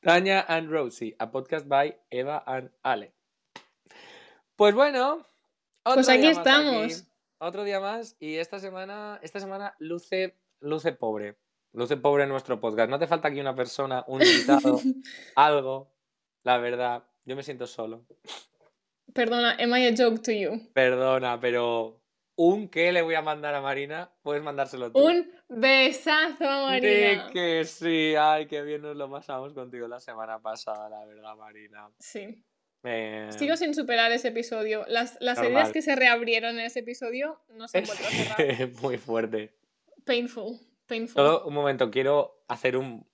Tanya and Rosie, a podcast by Eva and Ale. Pues bueno, otro Pues aquí día más estamos. Otro día más y esta semana, esta semana luce, luce pobre. Luce pobre nuestro podcast. No te falta aquí una persona, un invitado, algo. La verdad, yo me siento solo. Perdona, am I a joke to you? Perdona, pero un qué le voy a mandar a Marina, puedes mandárselo tú. Un besazo Marina. Di que sí, ay, qué bien nos lo pasamos contigo la semana pasada, la verdad, Marina. Sí. Eh, Sigo sin superar ese episodio. Las, las Normal. heridas que se reabrieron en ese episodio no se han vuelto a cerrar. muy fuerte. Painful. Painful. Solo un momento, quiero hacer un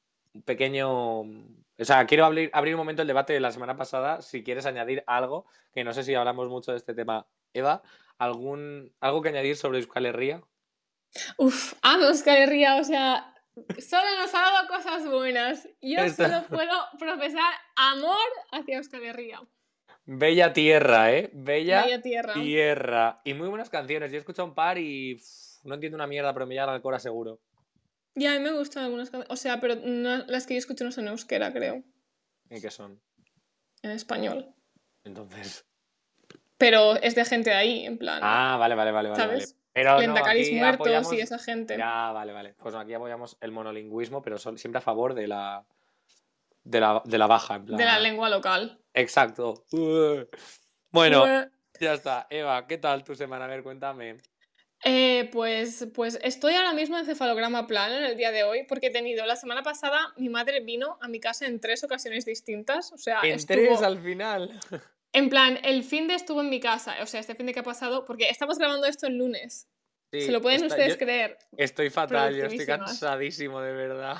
pequeño. O sea, quiero abrir, abrir un momento el debate de la semana pasada. Si quieres añadir algo, que no sé si hablamos mucho de este tema, Eva, algún algo que añadir sobre Euskal Herria. Uf, amo Euskal Herria, o sea, solo nos ha dado cosas buenas. Yo solo puedo profesar amor hacia Euskal Herria. Bella tierra, ¿eh? Bella, tierra. tierra. Y muy buenas canciones. Yo he escuchado un par y no entiendo una mierda, pero me llega al cora seguro. Y a mí me gustan algunas canciones. O sea, pero no- las que yo escucho no son euskera, creo. ¿Y qué son? En español. Entonces. Pero es de gente de ahí, en plan. Ah, vale, vale, vale, vale. ¿Sabes? vale. Pero no, Lendacaris aquí muertos apoyamos- y esa gente. Ya, vale, vale. Pues aquí apoyamos el monolingüismo, pero siempre a favor de la, de la, de la baja. En plan. De la lengua local. Exacto. Bueno, Bue- ya está. Eva, ¿qué tal tu semana? A ver, cuéntame. Eh, pues, pues estoy ahora mismo en cefalograma plano en el día de hoy porque he tenido la semana pasada mi madre vino a mi casa en tres ocasiones distintas, o sea, En estuvo- tres al final. En plan, el fin de estuvo en mi casa, o sea, este fin de que ha pasado, porque estamos grabando esto el lunes, Sí, se lo pueden está- ustedes yo creer, Estoy fatal, yo estoy cansadísimo, de verdad.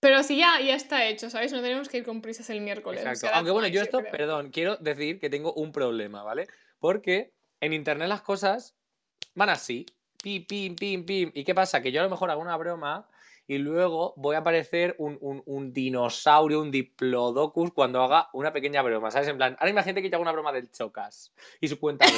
pero si ya, ya está hecho, ¿sabes? No tenemos que ir con prisas el miércoles. Exacto. o sea, Aunque bueno, yo esto, perdón, quiero decir que tengo un problema, ¿vale? Porque en internet las cosas van así, pim, pim, pim, pim. ¿Y qué pasa? Que yo a lo mejor hago una broma y luego voy a aparecer un, un- un dinosaurio, un diplodocus cuando haga una pequeña broma, ¿sabes? En plan, ahora imagínate que yo hago una broma del Chocas y su cuenta de...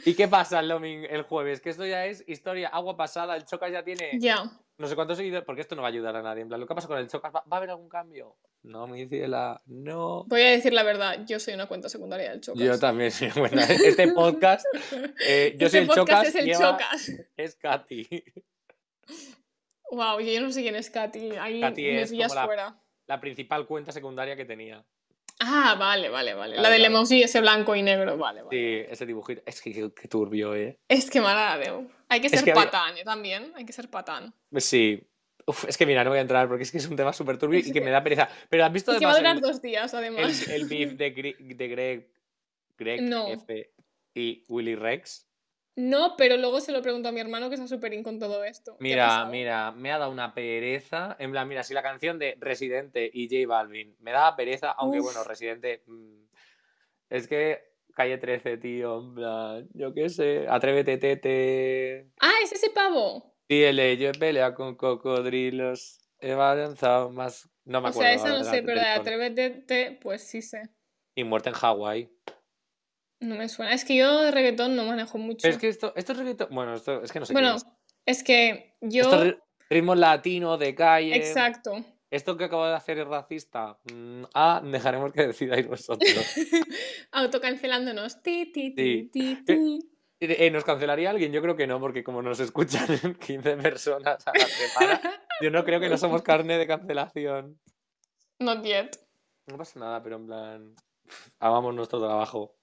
¿Y qué pasa el domingo, el jueves? Que esto ya es historia, agua pasada, el Chocas ya tiene Ya. no sé cuántos seguidores, porque esto no va a ayudar a nadie. En plan, lo que pasa con el Chocas, ¿va, va a haber algún cambio? No, mi ciela, no. Voy a decir la verdad, yo soy una cuenta secundaria del Chocas. Yo también soy buena. Este podcast eh, yo Este soy el podcast Chocas es el Chocas. es Katy. Wow, yo no sé quién es Katy, ahí Katy me es como la- fuera. La principal cuenta secundaria que tenía. Ah, vale, vale, vale. Claro, la del claro. emoji ese blanco y negro, vale, vale. Sí, ese dibujito. Es que qué, turbio, ¿eh? Es que mala Déu. Hay que Es ser que había- patán, ¿eh? También, hay que ser patán. Sí. Uf, es que mira, no voy a entrar porque es que es un tema súper turbio Es y que que- me da pereza. Pero has visto Es que va a durar el, dos días, el, además. el beef de, Gre- de Greg, Greg No. F y Willy Rex? No, pero luego se lo pregunto a mi hermano que está súper in con todo esto. ¿Qué ha Mira, mira, me ha dado una pereza. En plan, mira, si la canción de Residente y J Balvin me daba pereza, aunque Uf. bueno, Residente. mm, es que calle 13, tío. En plan, yo qué sé. Atrévete, tete. Ah, es ese pavo. Sí, el yo he peleado con cocodrilos. He avanzado más. No me O acuerdo. sea, esa no sé, pero de. Atrévete, te- pues sí sé. Y muerte en Hawái. No me suena. Es que yo de reggaetón no manejo mucho. Pero es que esto, esto es reggaetón. Bueno, esto es que no sé bueno, qué es. es que yo. Esto es ri- ritmo latino de calle. Exacto. ¿Esto que acabo de hacer es racista? Mm, ah, dejaremos que decidáis vosotros. Autocancelándonos. Ti, ti, ti, Sí. ti, ti. Eh, ¿Nos cancelaría alguien? Yo creo que no, porque como nos escuchan 15 personas a la semana, yo no creo que no somos carne de cancelación. Not yet. No pasa nada, pero en plan, hagamos nuestro trabajo.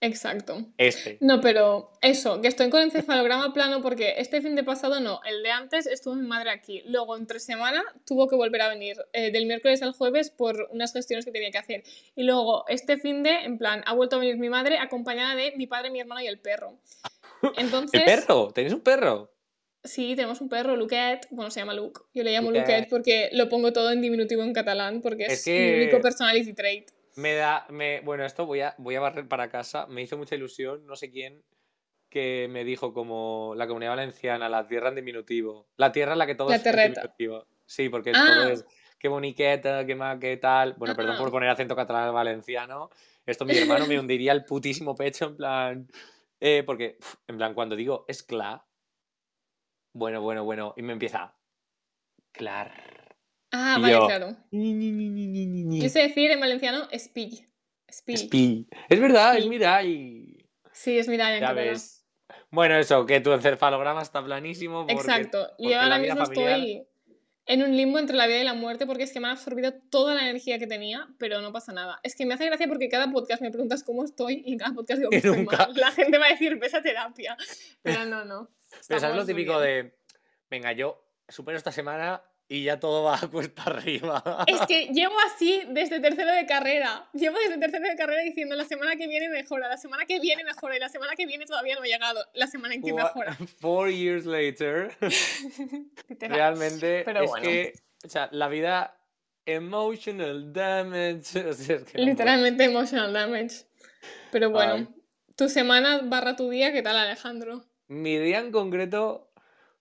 Exacto. Este. No, pero eso, que estoy con encefalograma plano porque este fin de pasado no, el de antes estuvo mi madre aquí. Luego, entre semana, tuvo que volver a venir eh, del miércoles al jueves por unas gestiones que tenía que hacer. Y luego, este fin de, en plan, ha vuelto a venir mi madre acompañada de mi padre, mi hermano y el perro. Entonces, ¿El perro? ¿Tenéis un perro? sí, tenemos un perro, Luquet, bueno, se llama Luke. Yo le llamo Luquet. Luquet porque lo pongo todo en diminutivo en catalán porque es, Es mi único personality trait. Me da, me, bueno, esto voy a, voy a barrer para casa. Me hizo mucha ilusión, no sé quién, que me dijo como la comunidad valenciana, la tierra en diminutivo. La tierra en la que todo La es en diminutivo. Sí, porque Ah. todo es qué boniqueta, qué ma, qué tal. Bueno, perdón Ah. por poner acento catalán al valenciano. Esto mi hermano me hundiría el putísimo pecho en plan. eh, porque, en plan, cuando digo escla, bueno, bueno, bueno, y me empieza. Clar. Ah, Y vale, yo, claro. Yo sé decir en valenciano espill. Espill. Espi. Es verdad, es. Mirai. Sí, es mirar en Ya ves. Bueno, eso, que tu encefalograma está planísimo. Porque, Exacto. porque Yo ahora mismo familiar- estoy en un limbo entre la vida y la muerte porque es que me han absorbido toda la energía que tenía, pero no pasa nada. Es que me hace gracia porque cada podcast me preguntas cómo estoy y en cada podcast digo que Y estoy mal. La gente va a decir, ves a terapia. Pero no, no. Pero ¿sabes lo típico bien. de, venga, yo supero esta semana y ya todo va a cuesta arriba? Es que llevo así desde tercero de carrera. Llevo desde tercero de carrera diciendo la semana que viene mejora, la semana que viene mejora y la semana que viene todavía no he llegado. La semana en que mejora. Four years later, realmente Pero es bueno. que, o sea, la vida emotional damage. o sea, es que no Literalmente emotional damage. Pero bueno, Ay. tu semana barra tu día, ¿qué tal Alejandro? Mi día en concreto,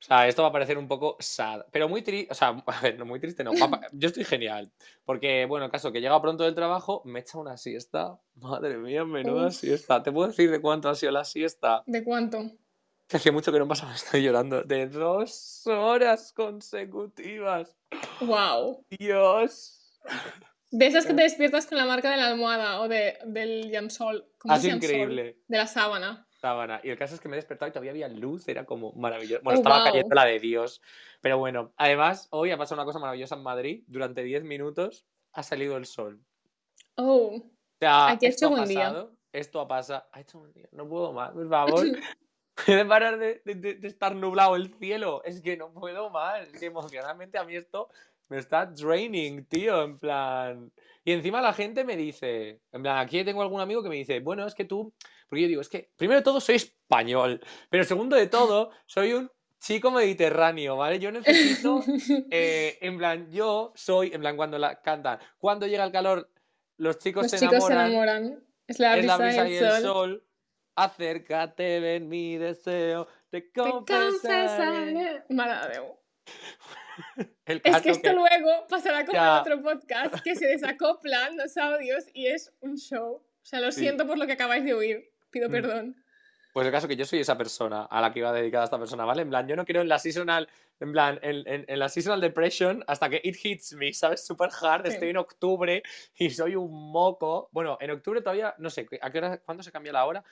o sea, esto va a parecer un poco sad, pero muy triste, o sea, a ver, no muy triste, no. Yo estoy genial, porque, bueno, el caso que llega pronto del trabajo, me echa una siesta. Madre mía, menuda Uf. siesta. ¿Te puedo decir de cuánto ha sido la siesta? ¿De cuánto? Hace mucho que no pasa, me estoy llorando. De dos horas consecutivas. Wow. Dios. De esas que te despiertas con la marca de la almohada o de, del llamsol. ¿Cómo Ha es increíble. De la sábana. Sábana. Y el caso es que me he despertado y todavía había luz, era como maravilloso. Bueno, Oh, estaba wow. cayendo la de Dios. Pero bueno, además, hoy ha pasado una cosa maravillosa en Madrid. Durante 10 minutos ha salido el sol. Oh. O sea, Aquí ha esto hecho buen día. Esto ha pasado. Ha hecho buen día. No puedo más, por favor. Puede parar de, de- de- de estar nublado el cielo. Es que no puedo más. Es que emocionalmente a mí esto me está draining, tío. En plan. Y encima la gente me dice. En plan, aquí tengo algún amigo que me dice, bueno, es que tú. Porque yo digo, es que primero de todo soy español. Pero segundo de todo, soy un chico mediterráneo, ¿vale? Yo necesito. eh, en plan, yo soy. En plan, cuando la cantan. Cuando llega el calor, los chicos Los se chicos se enamoran enamoran. Es la es brisa, la brisa y y el el sol. sol. Acércate, ven mi deseo, te Te confesaré. confesaré. Es que esto luego pasará como Ya. en otro podcast que se desacoplan los audios y es un show. O sea, lo Sí. siento por lo que acabáis de oír. Pido Mm. perdón. Pues el caso que yo soy esa persona a la que iba dedicada esta persona, ¿vale? En plan, yo no creo en la seasonal, en plan, en, en- en la seasonal depression hasta que it hits me, ¿sabes? Super hard, Sí. estoy en octubre y soy un moco. Bueno, en octubre todavía, no sé, ¿a qué hora, cuándo se cambia la hora?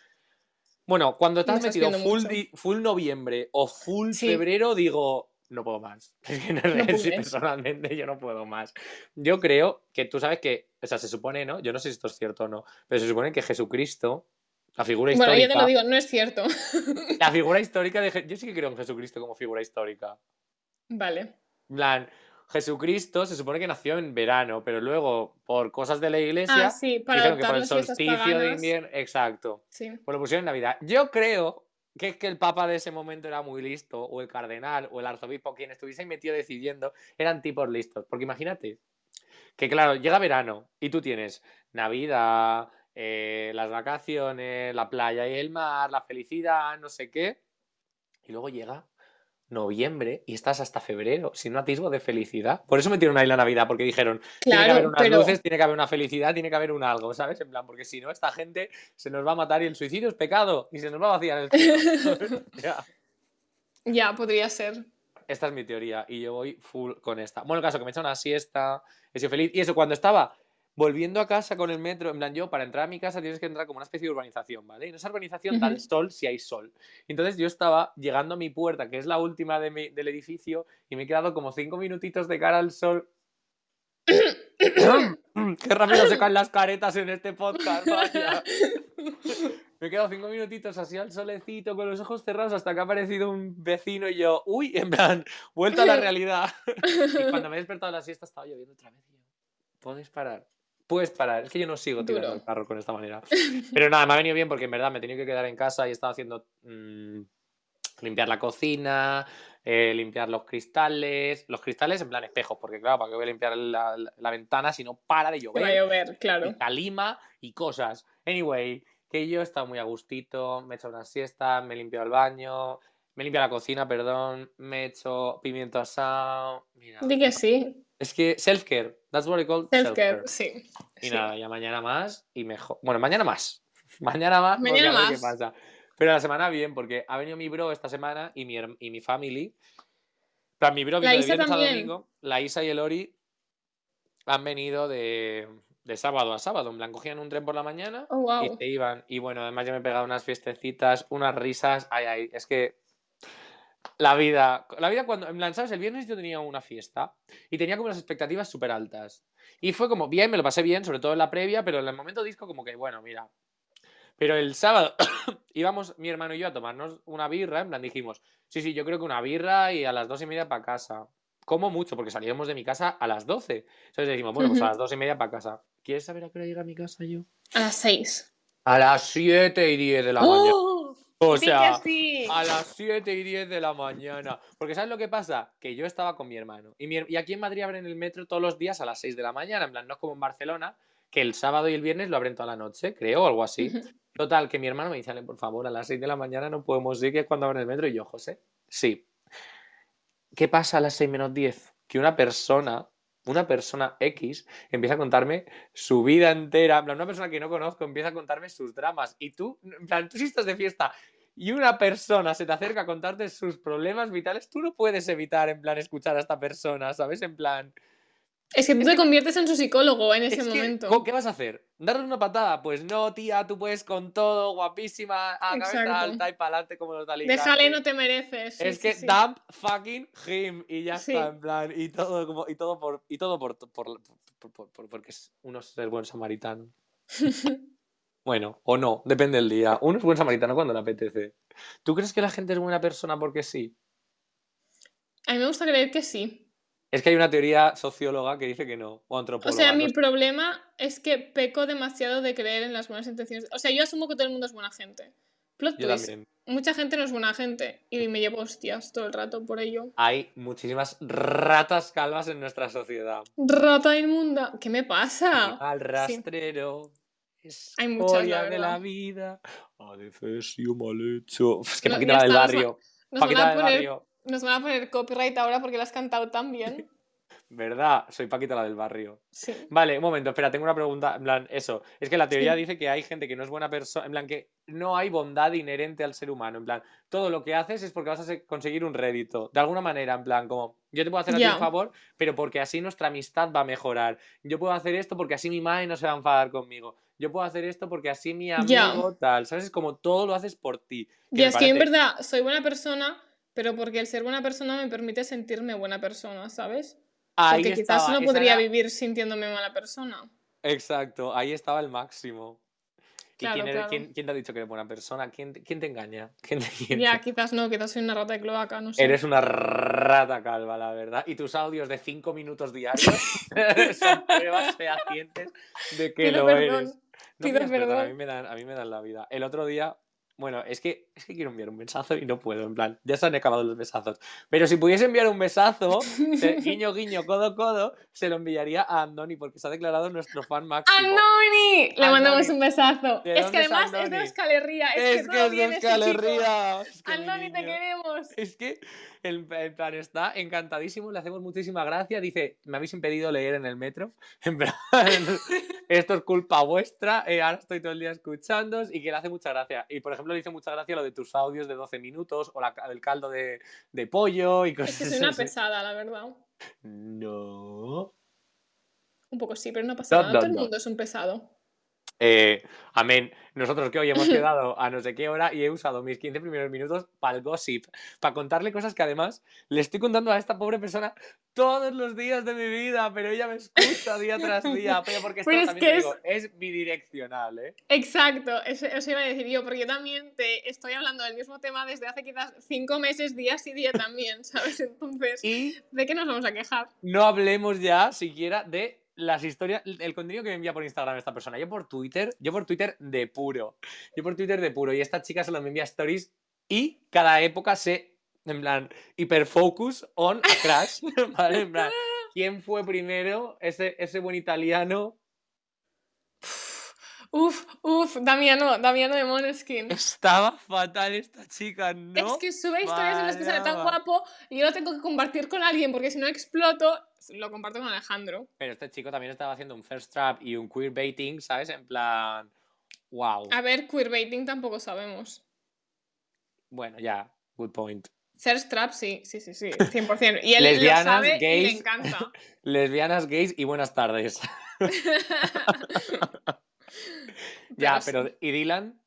Bueno, cuando estás estás metido full, di- full noviembre o full Sí. febrero, digo, no puedo más. Es que no, sí, personalmente yo no puedo más. Yo creo que tú sabes que, o sea, se supone, ¿no? Yo no sé si esto es cierto o no, pero se supone que Jesucristo, la figura Bueno, histórica... yo te lo digo, no es cierto. La figura histórica de... Je- Yo sí que creo en Jesucristo como figura histórica. vale. Plan, Jesucristo se supone que nació en verano, pero luego, por cosas de la iglesia, Ah, sí, para dijeron que por el solsticio de invierno... Exacto. Sí. Pues lo pusieron en Navidad. Yo creo que es que el papa de ese momento era muy listo, o el cardenal, o el arzobispo, quien estuviese metido decidiendo, eran tipos listos. Porque imagínate que, claro, llega verano y tú tienes Navidad, eh, las vacaciones, la playa y el mar, la felicidad, no sé qué, y luego llega noviembre y estás hasta febrero sin un atisbo de felicidad. Por eso metieron ahí la Navidad, porque dijeron, tiene que haber Claro, unas pero luces, tiene que haber una felicidad, tiene que haber un algo, ¿sabes? En plan, porque si no, esta gente se nos va a matar y el suicidio es pecado y se nos va a vaciar el cielo. Ya. ya podría ser. Esta es mi teoría y yo voy full con esta. Bueno, el caso que me he hecho una siesta, he sido feliz. Y eso, cuando estaba volviendo a casa con el metro, en plan, yo para entrar a mi casa tienes que entrar como una especie de urbanización, ¿vale? Y en esa urbanización da el sol si hay sol. Entonces yo estaba llegando a mi puerta, que es la última de mi- del edificio, y me he quedado como cinco minutitos de cara al sol. Qué rápido se caen las caretas en este podcast, vaya. Me he quedado cinco minutitos así al solecito con los ojos cerrados hasta que ha aparecido un vecino y yo, uy, en plan, vuelta a la realidad. y cuando me he despertado de la siesta estaba lloviendo otra vez. ¿Puedes parar? Puedes parar. Es que yo no sigo tirando Duro. el carro con esta manera. Pero nada, me ha venido bien porque en verdad me he tenido que quedar en casa y he estado haciendo mm, limpiar la cocina, eh, limpiar los cristales. Los cristales en plan espejos, porque claro, ¿para qué voy a limpiar la, la- la ventana si no para de Que va a llover? llover, claro. calima y cosas. Anyway, que yo he estado muy a gustito, me he hecho una siesta, me he limpiado el baño, me he limpiado la cocina, perdón, me he hecho pimiento asado. Mira, Di que sí. Es que self-care, that's what I call Self-care, self-care. sí. Y sí. nada, ya mañana más y mejor. Bueno, mañana más. Mañana más. Mañana más. qué pasa. Pero la semana bien, porque ha venido mi bro esta semana y mi, y mi family mi bro La vino de Isa viernes a domingo, la Isa y el Ori han venido de, de sábado a sábado. En plan, cogían un tren por la mañana Oh, y se iban. Y bueno, además yo me he pegado unas fiestecitas, unas risas. Ay, ay, es que la vida, la vida cuando, en plan, ¿sabes? El viernes yo tenía una fiesta y tenía como las expectativas súper altas. Y fue como bien, me lo pasé bien, sobre todo en la previa, pero en el momento disco como que, bueno, mira. Pero el sábado íbamos mi hermano y yo a tomarnos una birra, en plan dijimos, sí, sí, yo creo que una birra y a las dos y media para casa. Como mucho, porque salíamos de mi casa a las 12. Entonces dijimos, bueno, pues a las dos y media para casa. ¿Quieres saber a qué hora llega a mi casa yo? A las 6. A las 7 y 10 de la mañana. O sea, sí. a las 7 y 10 de la mañana. Porque ¿sabes lo que pasa? Que yo estaba con mi hermano. Y, mi her- y aquí en Madrid abren el metro todos los días a las 6 de la mañana. En plan, no es como en Barcelona, que el sábado y el viernes lo abren toda la noche, creo, o algo así. Total, que mi hermano me dice, "Ale, por favor, a las 6 de la mañana no podemos ir, que es cuando abren el metro. Y yo, José, sí. ¿Qué pasa a las 6 menos 10? Que una persona, una persona X, empieza a contarme su vida entera. En plan, una persona que no conozco empieza a contarme sus dramas. Y tú, en plan, tú si estás de fiesta y una persona se te acerca a contarte sus problemas vitales, tú no puedes evitar, en plan, escuchar a esta persona, ¿sabes? En plan, Es que tú te conviertes en su psicólogo en ese es que, momento. ¿co- ¿qué vas a hacer? ¿Darle una patada? Pues no, tía, tú puedes con todo, guapísima, a cabeza alta y para adelante como los de Alicante. Déjale, no te mereces. Sí, Es sí, que sí. dump fucking him y ya Sí. está, en plan, y todo, como, y todo por, y todo por, por, por- por- por- porque es uno es el buen samaritano. Bueno, o no, depende del día. Uno es buen samaritano cuando le apetece. ¿Tú crees que la gente es buena persona porque sí? A mí me gusta creer que sí. Es que hay una teoría socióloga que dice que no, o O antropóloga. sea, no mi problema es que peco demasiado de creer en las buenas intenciones. O sea, yo asumo que todo el mundo es buena gente. Plot Yo twist. también. Mucha gente no es buena gente y me llevo hostias todo el rato por ello. Hay muchísimas ratas calvas en nuestra sociedad. Rata inmunda. ¿Qué me pasa? Al rastrero. Hay muchas, la de la vida. Adefesio mal hecho. Es que No, Paquita la del a- barrio. Nos van, Paquita a la del poner, barrio. nos van a poner copyright ahora porque la has cantado tan bien. ¿Verdad? Soy Paquita la del barrio. Sí. Vale, un momento, espera, tengo una pregunta. En plan, eso. Es que la teoría Sí. dice que hay gente que no es buena persona. En plan, que no hay bondad inherente al ser humano. En plan, todo lo que haces es porque vas a se- conseguir un rédito. De alguna manera, en plan, como yo te puedo hacer a ti un favor, pero porque así nuestra amistad va a mejorar. Yo puedo hacer esto porque así mi madre no se va a enfadar conmigo. Yo puedo hacer esto porque así mi amigo tal. ¿Sabes? Es como todo lo haces por ti. Me es que en verdad soy buena persona, pero porque el ser buena persona me permite sentirme buena persona, ¿sabes? Ahí Porque quizás no podría era- vivir sintiéndome mala persona. Exacto, ahí estaba el máximo. ¿Y Claro, quién, eres- claro. quién- quién te ha dicho que eres buena persona? ¿Quién, te- quién te engaña? ¿Quién te- quién Ya, te- quizás no, quizás soy una rata de cloaca, no sé. Eres una rata calva, la verdad. Y tus audios de 5 minutos diarios son pruebas fehacientes de que lo perdón, eres. No pido pidas perdón, a mí, me dan, a mí me dan la vida. El otro día, bueno, es que, es que quiero enviar un besazo y no puedo, en plan, ya se han acabado los besazos. Pero si pudiese enviar un besazo, guiño, guiño, codo, codo, se lo enviaría a Andoni porque se ha declarado nuestro fan máximo. ¡Andoni! Le mandamos un besazo. ¿De Es que además es de? Euskal Herria. Es, Es que todo es de Euskal. Herria. Es que mi Andoni, te queremos. Es que el, el plan está encantadísimo, le hacemos muchísima gracia. Dice, me habéis impedido leer en el metro. En plan, esto es culpa vuestra. eh, ahora estoy todo el día escuchándos y que le hace mucha gracia. Y por ejemplo, le hizo mucha gracia lo de tus audios de 12 minutos o la, el caldo de, de pollo y cosas Es que soy una así. pesada, la verdad. No. Un poco sí, pero no pasa nada. no, Todo el mundo es un pesado. Eh, amén. Nosotros que hoy hemos quedado a no sé qué hora y he usado mis 15 primeros minutos para el gossip, para contarle cosas que además le estoy contando a esta pobre persona todos los días de mi vida, pero ella me escucha día tras día. Pero porque esto Pero es también es- digo, es bidireccional, ¿eh? Exacto, eso, eso iba a decir yo, porque yo también te estoy hablando del mismo tema desde hace quizás cinco meses, día sí día también, ¿sabes? Entonces, Y ¿de qué nos vamos a quejar? no hablemos ya siquiera de las historias, el contenido que me envía por Instagram esta persona. Yo por Twitter, yo por Twitter de puro. Yo por Twitter de puro. Y esta chica solo me envía stories y cada época se, en plan, hiperfocus on a crash, ¿vale? En plan, ¿quién fue primero? Ese, ese buen italiano. Uf, uf, Damiano, Damiano de Måneskin. Estaba fatal esta chica, ¿no? Es que sube historias en las que sale tan guapo y yo lo tengo que compartir con alguien porque si no exploto, lo comparto con Alejandro. Pero este chico también estaba haciendo un first trap y un queerbaiting, ¿sabes? En plan, wow. A ver, queerbaiting tampoco sabemos. Bueno, ya, good point. Thirst trap, sí, sí, sí, sí, 100%. Y él lo sabe y le encanta. lesbianas, gays y buenas tardes. ya, pero ¿y Dylan?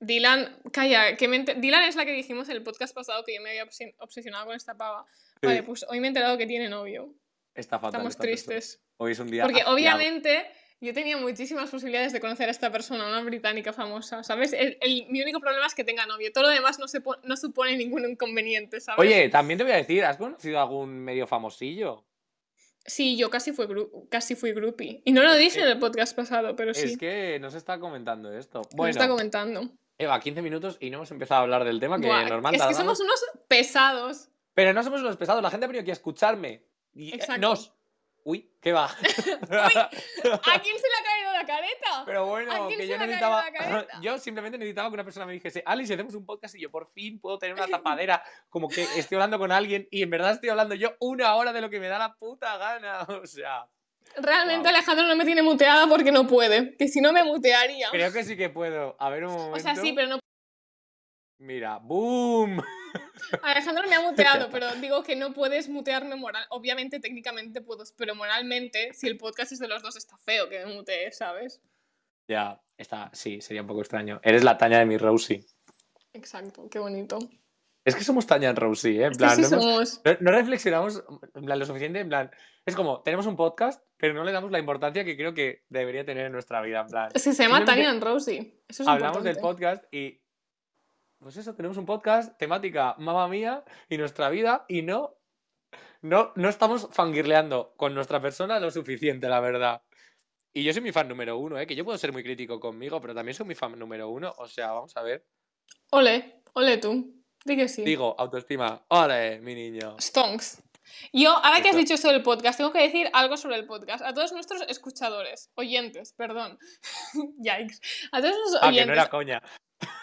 Dylan, calla, que Dylan es la que dijimos en el podcast pasado que yo me había obsesionado con esta pava. Vale, pues hoy me he enterado que tiene novio. Está fatal. Estamos tristes. Hoy es un día. Porque obviamente yo tenía muchísimas posibilidades de conocer a esta persona, una británica famosa, ¿sabes? El, mi único problema es que tenga novio. Todo lo demás no, se, no supone ningún inconveniente, ¿sabes? Oye, también te voy a decir, ¿has conocido algún medio famosillo? Sí, yo casi fui, casi fui groupie. Y no lo dije en el podcast pasado, pero sí. Es que no se está comentando esto. Bueno, no está comentando. Eva, 15 minutos y no hemos empezado a hablar del tema que normal Es que somos unos pesados. Pero no somos unos pesados, la gente ha venido aquí a escucharme. Y, eh, Exacto. Nos. Uy, ¿qué va? Uy, ¿A quién se le ha caído careta? Pero bueno, que yo necesitaba. Yo simplemente necesitaba que una persona me dijese, Alice, hacemos un podcast y yo por fin puedo tener una tapadera, como que estoy hablando con alguien y en verdad estoy hablando yo una hora de lo que me da la puta gana. O sea. Realmente Alejandro no me tiene muteada porque no puede. Que si no me mutearía. Creo que sí que puedo. A ver un momento. O sea, sí, pero no. Mira, ¡boom! Alejandro me ha muteado, pero digo que no puedes mutearme moral. Obviamente, técnicamente puedo, pero moralmente, si el podcast es de los dos, está feo que me mutee, ¿sabes? Ya, está, sí, sería un poco extraño. Eres la taña de mi Rosie. Exacto, qué bonito. Es que somos Tanya en Rosie, ¿eh? En plan, no, reflexionamos lo suficiente, en plan, es como, tenemos un podcast, pero no le damos la importancia que creo que debería tener en nuestra vida, en plan. Es que se llama Tanya en Rosie. Eso es hablamos del podcast y, pues eso, tenemos un podcast, temática mamá mía y nuestra vida, y no, no, no estamos fangirleando con nuestra persona lo suficiente, la verdad. Y yo soy mi fan número uno, ¿eh? Que yo puedo ser muy crítico conmigo, pero también soy mi fan número uno, o sea, vamos a ver. Ole, ole tú. sí. Digo, autoestima. ¡Ole, mi niño! Stonks. Yo, ahora que has dicho esto del podcast, tengo que decir algo sobre el podcast. A todos nuestros escuchadores, oyentes, perdón. Yikes. A todos nuestros oyentes. Ah, que no era coña.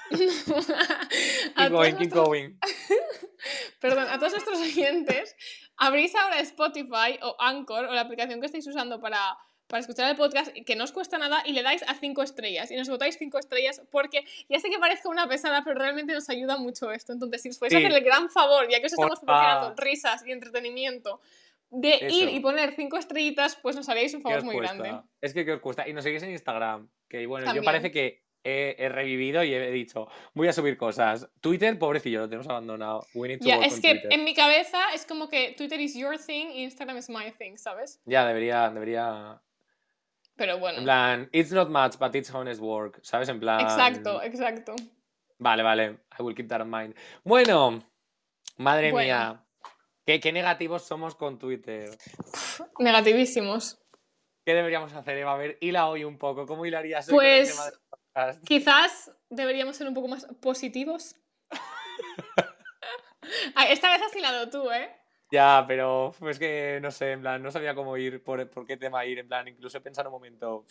keep going, keep going. Perdón, a todos nuestros oyentes, abrís ahora Spotify o Anchor o la aplicación que estáis usando para para escuchar el podcast que no os cuesta nada y le dais a cinco estrellas y nos votáis cinco estrellas porque ya sé que parezca una pesada, pero realmente nos ayuda mucho esto. Entonces, si os podéis hacer el gran favor, ya que os estamos proporcionando risas y entretenimiento, de ir y poner cinco estrellitas, pues nos haríais un favor muy grande. Es que ¿qué os cuesta? Y nos seguís en Instagram, que bueno, yo parece que he, revivido y he dicho, voy a subir cosas. Twitter, pobrecillo, lo tenemos abandonado. Ya, es que en mi cabeza es como que Twitter is your thing y Instagram is my thing, ¿sabes? Ya, debería, debería pero bueno. En plan, it's not much, but it's honest work. ¿Sabes? En plan. Exacto, exacto. Vale, vale. I will keep that in mind. Bueno, madre mía. ¿Qué, ¿Qué, negativos somos con Twitter? Negativísimos. ¿Qué deberíamos hacer, Eva? A ver, hila hoy un poco. ¿Cómo hilarías pues, quizás deberíamos ser un poco más positivos. Esta vez has hilado tú, ¿eh? Ya, pero es que no sé, en plan, no sabía cómo ir, por, por qué tema ir, en plan, incluso he pensado un momento,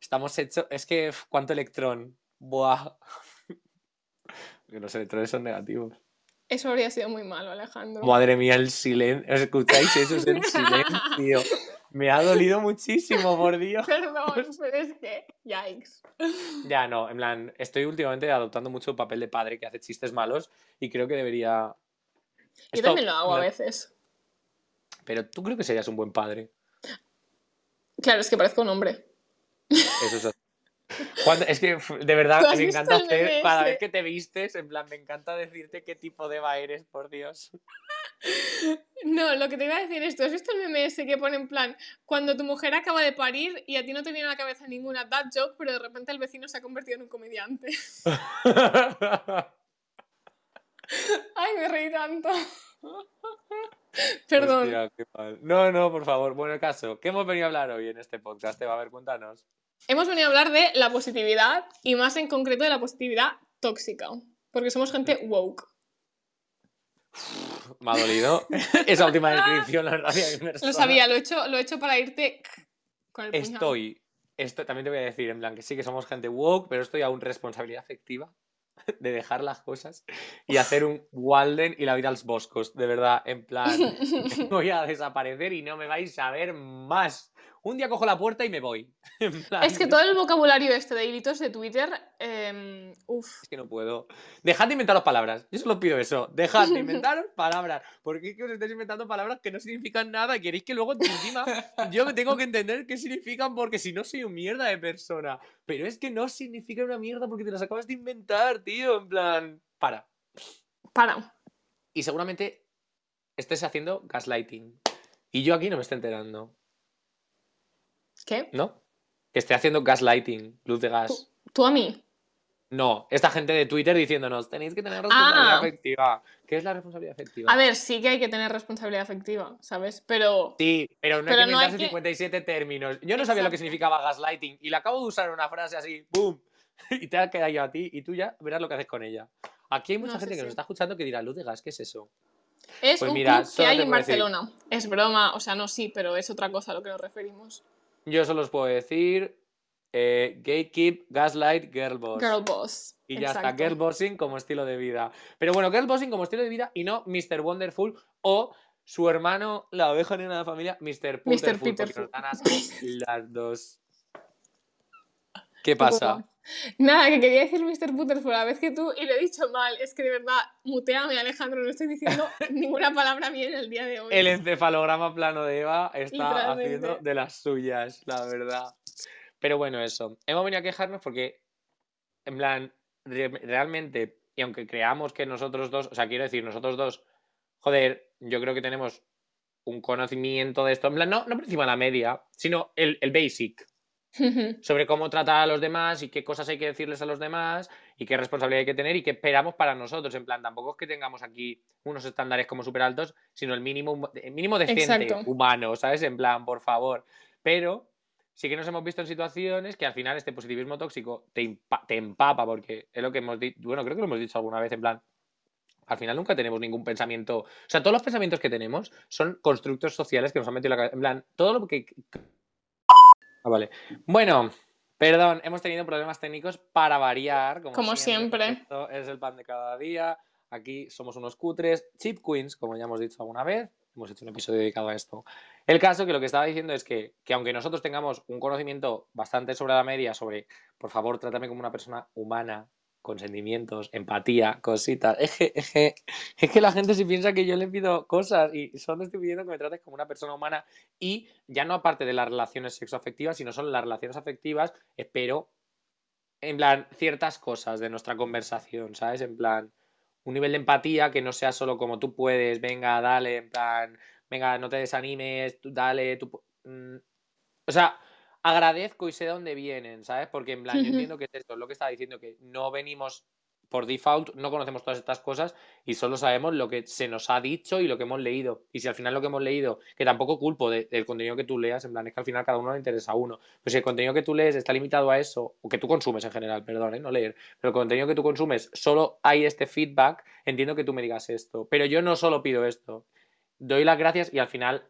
estamos hechos, es que, ¿cuánto electrón? Buah. Porque los electrones son negativos. Eso habría sido muy malo, Alejandro. Madre mía, el silencio. ¿Escucháis eso? Es el silencio. Me ha dolido muchísimo, por Dios. Perdón, pero es que. Yikes. Ya, no, en plan, estoy últimamente adoptando mucho el papel de padre que hace chistes malos y creo que debería yo también lo hago a veces. Pero tú creo que serías un buen padre. Claro, es que parezco un hombre. Eso es. es que de verdad me encanta hacer, cada vez que te vistes, en plan, me encanta decirte qué tipo de Eva eres, por Dios. No, lo que te iba a decir es, ¿tú has visto el meme ese que pone en plan, cuando tu mujer acaba de parir y a ti no te viene a la cabeza ninguna dad joke, pero de repente el vecino se ha convertido en un comediante? Ay, me reí tanto. Perdón. No, no, por favor. Bueno, el caso, ¿qué hemos venido a hablar hoy en este podcast? Te va a ver, cuéntanos. Hemos venido a hablar de la positividad y más en concreto de la positividad tóxica. Porque somos gente woke. Me ha dolido esa última descripción, la verdad. Lo sabía, lo he hecho, lo he hecho para irte con el Estoy, esto también te voy a decir, en plan, que sí que somos gente woke, pero estoy aún responsabilidad afectiva de dejar las cosas y hacer un Walden y la vida a los boscos, de verdad, en plan, voy a desaparecer y no me vais a ver más. Un día cojo la puerta y me voy. Es que todo el vocabulario este de hilitos de Twitter, eh, uff. Es que no puedo. Dejad de inventaros palabras. Yo solo pido eso. Dejad de inventaros palabras. Porque es que os estáis inventando palabras que no significan nada queréis que luego encima yo me tengo que entender qué significan porque si no soy un mierda de persona. Pero es que no significa una mierda porque te las acabas de inventar, tío. En plan, para. Para. Y seguramente estés haciendo gaslighting. Y yo aquí no me estoy enterando. ¿Qué? ¿No? Que esté haciendo gaslighting, luz de gas. ¿Tú a mí? No, esta gente de Twitter diciéndonos, tenéis que tener responsabilidad Ah. afectiva. ¿Qué es la responsabilidad afectiva? A ver, sí que hay que tener responsabilidad afectiva, ¿sabes? Pero. Sí, pero no Pero hay que no hay inventarse que- 57 términos. Yo no sabía lo que significaba gaslighting y le acabo de usar una frase así, ¡boom! Y te ha quedado yo a ti y tú ya verás lo que haces con ella. Aquí hay mucha No, sí, gente que sí. nos está escuchando que dirá, luz de gas, ¿qué es eso? Es Pues un mira, club que hay en decir- Barcelona. Es broma, o sea, no sí, pero es otra cosa a lo que nos referimos. Yo solo os puedo decir eh, gatekeep, gaslight, girl boss. Girl boss. Y ya Exacto. está, girlbossing como estilo de vida. Pero bueno, girlbossing como estilo de vida y no Mr. Wonderful o su hermano, la oveja negra de la familia, Mr. Porque Peterful. nos dan asco las dos. ¿Qué pasa? Nada, que quería decir Mr. Butterfly a la vez que tú y lo he dicho mal. Es que de verdad, muteame, Alejandro, no estoy diciendo ninguna palabra bien el día de hoy. El encefalograma plano de Eva está haciendo de las suyas, la verdad. Pero bueno, eso. Hemos venido a quejarnos porque, en plan, re- realmente, y aunque creamos que nosotros dos, o sea, quiero decir, nosotros dos, joder, yo creo que tenemos un conocimiento de esto, en plan, no, no por encima de la media, sino el, el basic, sobre cómo tratar a los demás y qué cosas hay que decirles a los demás y qué responsabilidad hay que tener y qué esperamos para nosotros. En plan, tampoco es que tengamos aquí unos estándares como súper altos, sino el mínimo, el mínimo decente Exacto. humano, ¿sabes? En plan, por favor. Pero sí que nos hemos visto en situaciones que al final este positivismo tóxico te, te empapa, porque es lo que hemos dicho, bueno, creo que lo hemos dicho alguna vez, en plan, al final nunca tenemos ningún pensamiento, o sea, todos los pensamientos que tenemos son constructos sociales que nos han metido en la cabeza, en plan, todo lo que... Ah, vale. Bueno, perdón, hemos tenido problemas técnicos para variar, como, Como siempre. Esto es el pan de cada día, aquí somos unos cutres, chip queens, como ya hemos dicho alguna vez, hemos hecho un episodio dedicado a esto. El caso que lo que estaba diciendo es que, que aunque nosotros tengamos un conocimiento bastante sobre la media, sobre, por favor, trátame como una persona humana, con sentimientos, empatía, cositas. Es que, es que, la gente se piensa que yo le pido cosas y solo estoy pidiendo que me trates como una persona humana y ya no aparte de las relaciones sexoafectivas, sino son las relaciones afectivas, espero, en plan, ciertas cosas de nuestra conversación, ¿sabes? En plan, un nivel de empatía que no sea solo como tú puedes, venga, dale, en plan, venga, no te desanimes, dale, tú... mm, O sea, agradezco y sé de dónde vienen, ¿sabes? Porque en plan, yo entiendo que es esto, es lo que estaba diciendo, que no venimos por default, no conocemos todas estas cosas y solo sabemos lo que se nos ha dicho y lo que hemos leído. Y si al final lo que hemos leído, que tampoco culpo de- del contenido que tú leas, en plan, es que al final cada uno le interesa a uno. Pero si el contenido que tú lees está limitado a eso, o que tú consumes en general, perdón, ¿eh? no leer, pero el contenido que tú consumes, solo hay este feedback, entiendo que tú me digas esto. Pero yo no solo pido esto. Doy las gracias y al final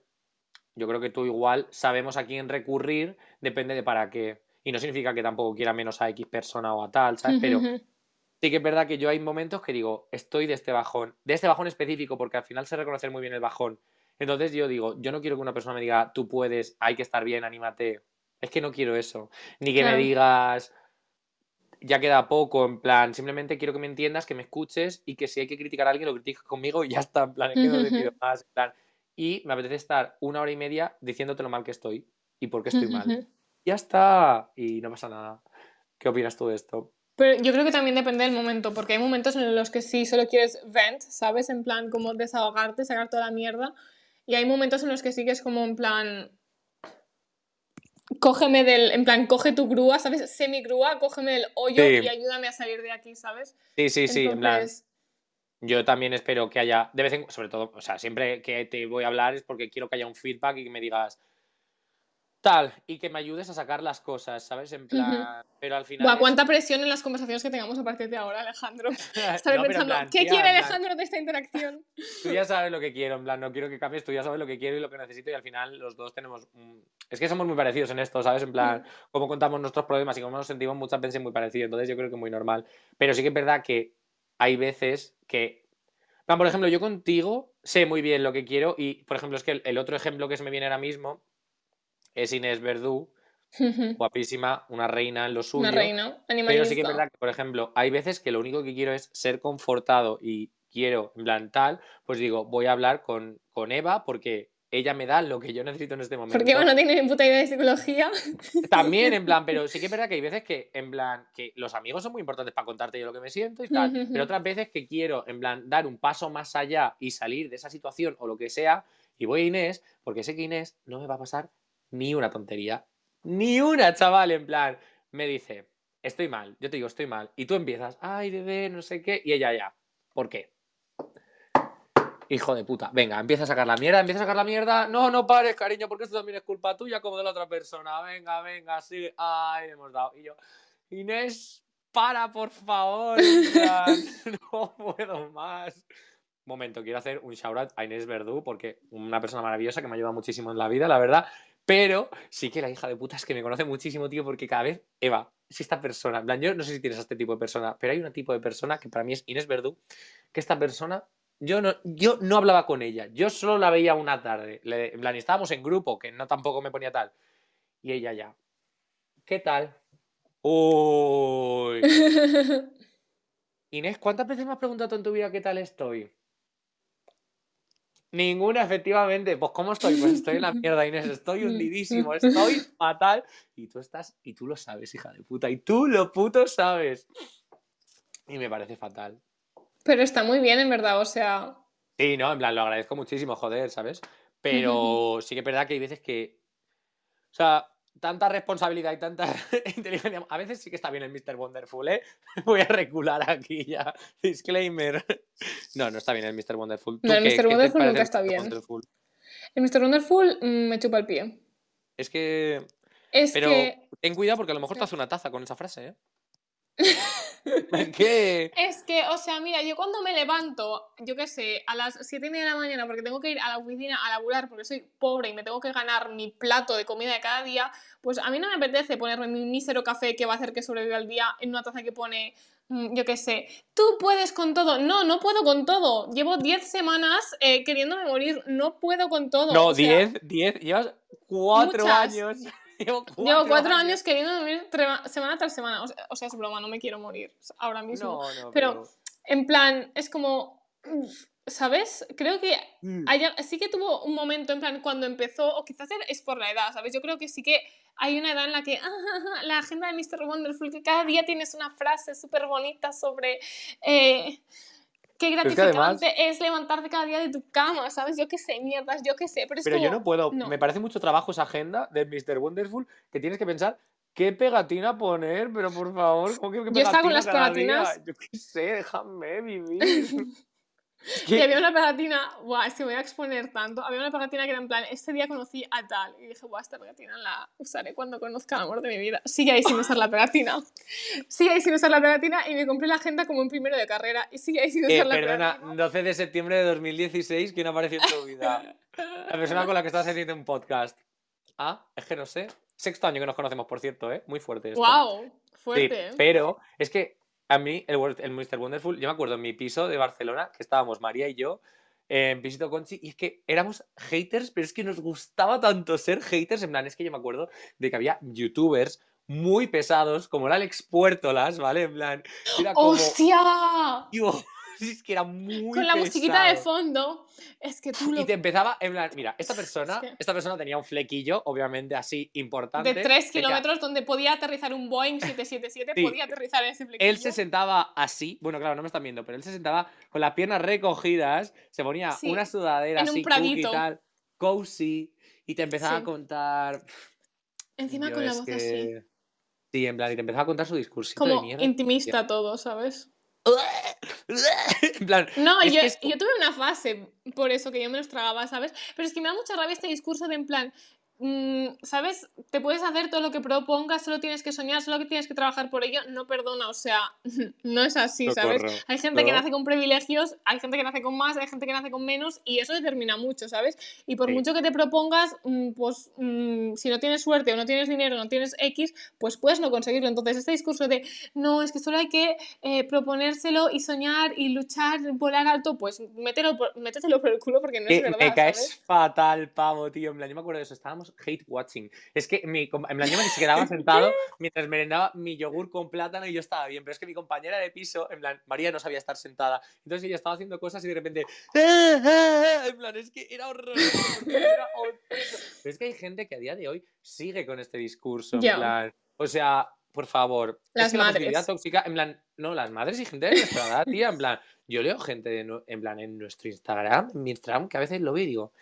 yo creo que tú igual sabemos a quién recurrir, depende de para qué. Y no significa que tampoco quiera menos a X persona o a tal, ¿sabes? Pero sí que es verdad que yo hay momentos que digo, estoy de este bajón, de este bajón específico, porque al final sé reconocer muy bien el bajón. Entonces yo digo, yo no quiero que una persona me diga, tú puedes, hay que estar bien, anímate. Es que no quiero eso. Ni que Claro. me digas, ya queda poco, en plan, simplemente quiero que me entiendas, que me escuches y que si hay que criticar a alguien, lo critiques conmigo y ya está, en plan, es que no te pido más, en plan. Y me apetece estar una hora y media diciéndote lo mal que estoy y por qué estoy mal. Ya está, y no pasa nada. ¿Qué opinas tú de esto? Pero yo creo que también depende del momento, porque hay momentos en los que sí solo quieres vent, ¿sabes? En plan, como desahogarte, sacar toda la mierda. Y hay momentos en los que sí que es como en plan. Cógeme del. En plan, coge tu grúa, ¿sabes? Semi-grúa, cógeme del hoyo Sí. y ayúdame a salir de aquí, ¿sabes? Sí, sí, sí, en plan, yo también espero que haya, de vez en sobre todo, o sea, siempre que te voy a hablar es porque quiero que haya un feedback y que me digas tal, y que me ayudes a sacar las cosas, ¿sabes? En plan, pero al final... Buah, es- cuánta presión en las conversaciones que tengamos a partir de ahora, Alejandro. Estaré No, pensando, plan, ¿qué tía, quiere plan, Alejandro de esta interacción? Tú ya sabes lo que quiero, en plan, no quiero que cambies, tú ya sabes lo que quiero y lo que necesito y al final los dos tenemos... Es que somos muy parecidos en esto, ¿sabes? En plan, cómo contamos nuestros problemas y cómo nos sentimos muchas veces muy parecidos, entonces yo creo que es muy normal. Pero sí que es verdad que hay veces que... por ejemplo, yo contigo sé muy bien lo que quiero y, por ejemplo, es que el, el otro ejemplo que se me viene ahora mismo es Inés Verdú, guapísima, una reina en lo suyo. Una reina, Pero sí que es verdad que, por ejemplo, hay veces que lo único que quiero es ser confortado y quiero, en plan tal, pues digo, voy a hablar con, con Eva porque ella me da lo que yo necesito en este momento. Porque Eva no tiene ni puta idea de psicología. También, en plan, pero sí que es verdad que hay veces que, en plan, que los amigos son muy importantes para contarte yo lo que me siento y tal, pero otras veces que quiero, en plan, dar un paso más allá y salir de esa situación o lo que sea, y voy a Inés, porque sé que Inés no me va a pasar ni una tontería. Ni una, chaval, en plan, me dice, estoy mal, yo te digo, estoy mal, y tú empiezas, ay, bebé, no sé qué, y ella ya, ¿por qué? Hijo de puta. Venga, empieza a sacar la mierda, empieza a sacar la mierda. No, no pares, cariño, porque esto también es culpa tuya como de la otra persona. Venga, venga, sigue. Ay, hemos dado. Y yo, Inés, para, por favor. no puedo más. Momento, quiero hacer un shout out a Inés Verdú, porque una persona maravillosa que me ha ayudado muchísimo en la vida, la verdad. Pero sí que la hija de puta es que me conoce muchísimo, tío, porque cada vez, Eva, si esta persona, en plan, yo no sé si tienes a este tipo de persona, pero hay un tipo de persona que para mí es Inés Verdú, que esta persona yo no, yo no hablaba con ella, yo solo la veía una tarde. en plan, estábamos en grupo, que no tampoco me ponía tal. Y ella ya. ¿Qué tal? Uy. Inés, ¿cuántas veces me has preguntado en tu vida qué tal estoy? Ninguna, efectivamente. Pues, ¿cómo estoy? Pues estoy en la mierda, Inés. Estoy hundidísimo, estoy fatal. Y tú estás, y tú lo sabes, hija de puta. Y tú lo puto sabes. Y me parece fatal. Pero está muy bien, en verdad, o sea. Sí, no, en plan, lo agradezco muchísimo, joder, ¿sabes? Pero sí que es verdad que hay veces que. O sea, tanta responsabilidad y tanta inteligencia. A veces sí que está bien el Mr. Wonderful, ¿eh? Voy a recular aquí ya. Disclaimer. No, no está bien el Mr. Wonderful. No, el Mr. Wonderful nunca está bien. El Mr. Wonderful mm, me chupa el pie. Es que. Es Pero que... ten cuidado porque a lo mejor te hace una taza con esa frase, ¿eh? ¿Qué? Es que, o sea, mira, yo cuando me levanto, yo qué sé, a las 7 y media de la mañana, porque tengo que ir a la oficina a laburar porque soy pobre y me tengo que ganar mi plato de comida de cada día, pues a mí no me apetece ponerme mi mísero café que va a hacer que sobreviva el día en una taza que pone, mm, yo qué sé, tú puedes con todo. No, no puedo con todo. Llevo 10 semanas eh, queriéndome morir, no puedo con todo. No, 10, 10, llevas 4 años. Llevo cuatro, años. queriendo dormir semana tras semana. O sea, es broma, no me quiero morir ahora mismo. pero, en plan, es como. ¿Sabes? Creo que mm. sí que tuvo un momento en plan cuando empezó, o quizás es por la edad, ¿sabes? Yo creo que sí que hay una edad en la que ah, la agenda de Mr. Wonderful, que cada día tienes una frase súper bonita sobre eh, qué gratificante es, levantarte cada día de tu cama, ¿sabes? Yo qué sé, mierdas, yo qué sé. Pero, pero yo no puedo, me parece mucho trabajo esa agenda de Mr. Wonderful que tienes que pensar qué pegatina poner, pero por favor, ¿cómo que, qué Yo estaba con las pegatinas. Yo qué sé, déjame vivir. Y había una pegatina, guau, es que me voy a exponer tanto. Había una pegatina que era en plan, este día conocí a tal. Y dije, guau, esta pegatina la usaré cuando conozca el amor de mi vida. Sigue ahí sin usar la pegatina. Sigue ahí sin usar la pegatina y me compré la agenda como un primero de carrera. Y sigue ahí sin usar eh, la perdona, pegatina. 12 de septiembre de 2016, ¿quién apareció en tu vida? La persona con la que estás haciendo un podcast. Ah, es que no sé. Sexto año que nos conocemos, por cierto, ¿eh? Muy fuerte esto. ¡Wow! Fuerte. pero es que a mí, el, el Mr. Wonderful, yo me acuerdo en mi piso de Barcelona, que estábamos María y yo, en Visito Conchi, y es que éramos haters, pero es que nos gustaba tanto ser haters. En plan, es que yo me acuerdo de que había youtubers muy pesados, como el Alex Puertolas, ¿vale? En plan, era como. ¡Hostia! es que era muy Con la musiquita de fondo. Es que tú Y te empezaba, en plan, mira, esta persona, esta persona tenía un flequillo, obviamente así, importante. De 3 kilómetros, donde podía aterrizar un Boeing 777, podía aterrizar en ese flequillo. Él se sentaba así, bueno, claro, no me están viendo, pero él se sentaba con las piernas recogidas, se ponía una sudadera así, y tal, cozy, y te empezaba a contar... Encima con la voz así. Sí, en plan, y te empezaba a contar su discurso Como de mierda. intimista todo, ¿sabes? en plan, no, yo, yo, tuve una fase por eso que yo me los tragaba, ¿sabes? Pero es que me da mucha rabia este discurso de en plan, ¿sabes? Te puedes hacer todo lo que propongas, solo tienes que soñar, solo que tienes que trabajar por ello. No perdona, o sea, no es así, ¿sabes? Hay gente que nace con privilegios, hay gente que nace con más, hay gente que nace con menos y eso determina mucho, ¿sabes? Y por mucho que te propongas, mm, pues mm, si no tienes suerte o no tienes dinero, no tienes X, pues puedes no conseguirlo. Entonces, este discurso de no, es que solo hay que eh, proponérselo y soñar y luchar, volar alto, pues métetelo por, métetelo por el culo porque no es verdad. Me caes fatal, pavo, tío. En plan, yo me acuerdo de eso, estábamos estábamos hate watching. Es que mi, en plan, yo me se quedaba sentado mientras merendaba mi yogur con plátano y yo estaba bien, pero es que mi compañera de piso, en plan, María no sabía estar sentada. Entonces ella estaba haciendo cosas y de repente, "Ah, ah", ah", en plan, es que era horroroso. era horroroso. Pero es que hay gente que a día de hoy sigue con este discurso, en plan, o sea, por favor. Las es que la madres. positividad tóxica, en plan, no, las madres y gente de nuestra edad, tía, en plan, yo leo gente de en plan en nuestro Instagram, en mi Instagram, que a veces lo veo y digo,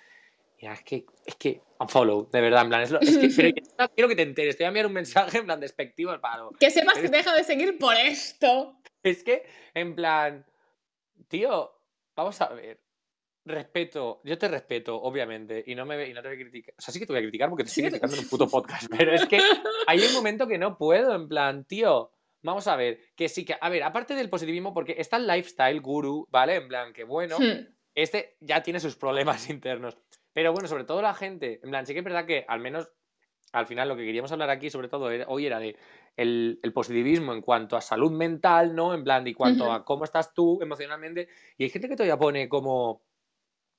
es que, es que, unfollow, de verdad, en plan, es, lo, es que, pero yo quiero que te enteres, te voy a enviar un mensaje en plan despectivo al paro. Que sepas que deja de seguir por esto. Es que, en plan, tío, vamos a ver. Respeto, yo te respeto, obviamente, y no, me, y no te voy a criticar. O sea, sí que te voy a criticar porque te estoy Sí. criticando en un puto podcast, pero es que hay un momento que no puedo, en plan, tío, vamos a ver, que sí que, a ver, aparte del positivismo, porque está el lifestyle guru, ¿vale? En plan, que bueno, Hmm. Este ya tiene sus problemas internos. Pero bueno, sobre todo la gente, en plan, sí que es verdad que al menos al final lo que queríamos hablar aquí, sobre todo era- hoy, era de el, el positivismo en cuanto a salud mental, ¿no? En plan, de cuanto Ujú. a cómo estás tú emocionalmente. Y hay gente que todavía pone como,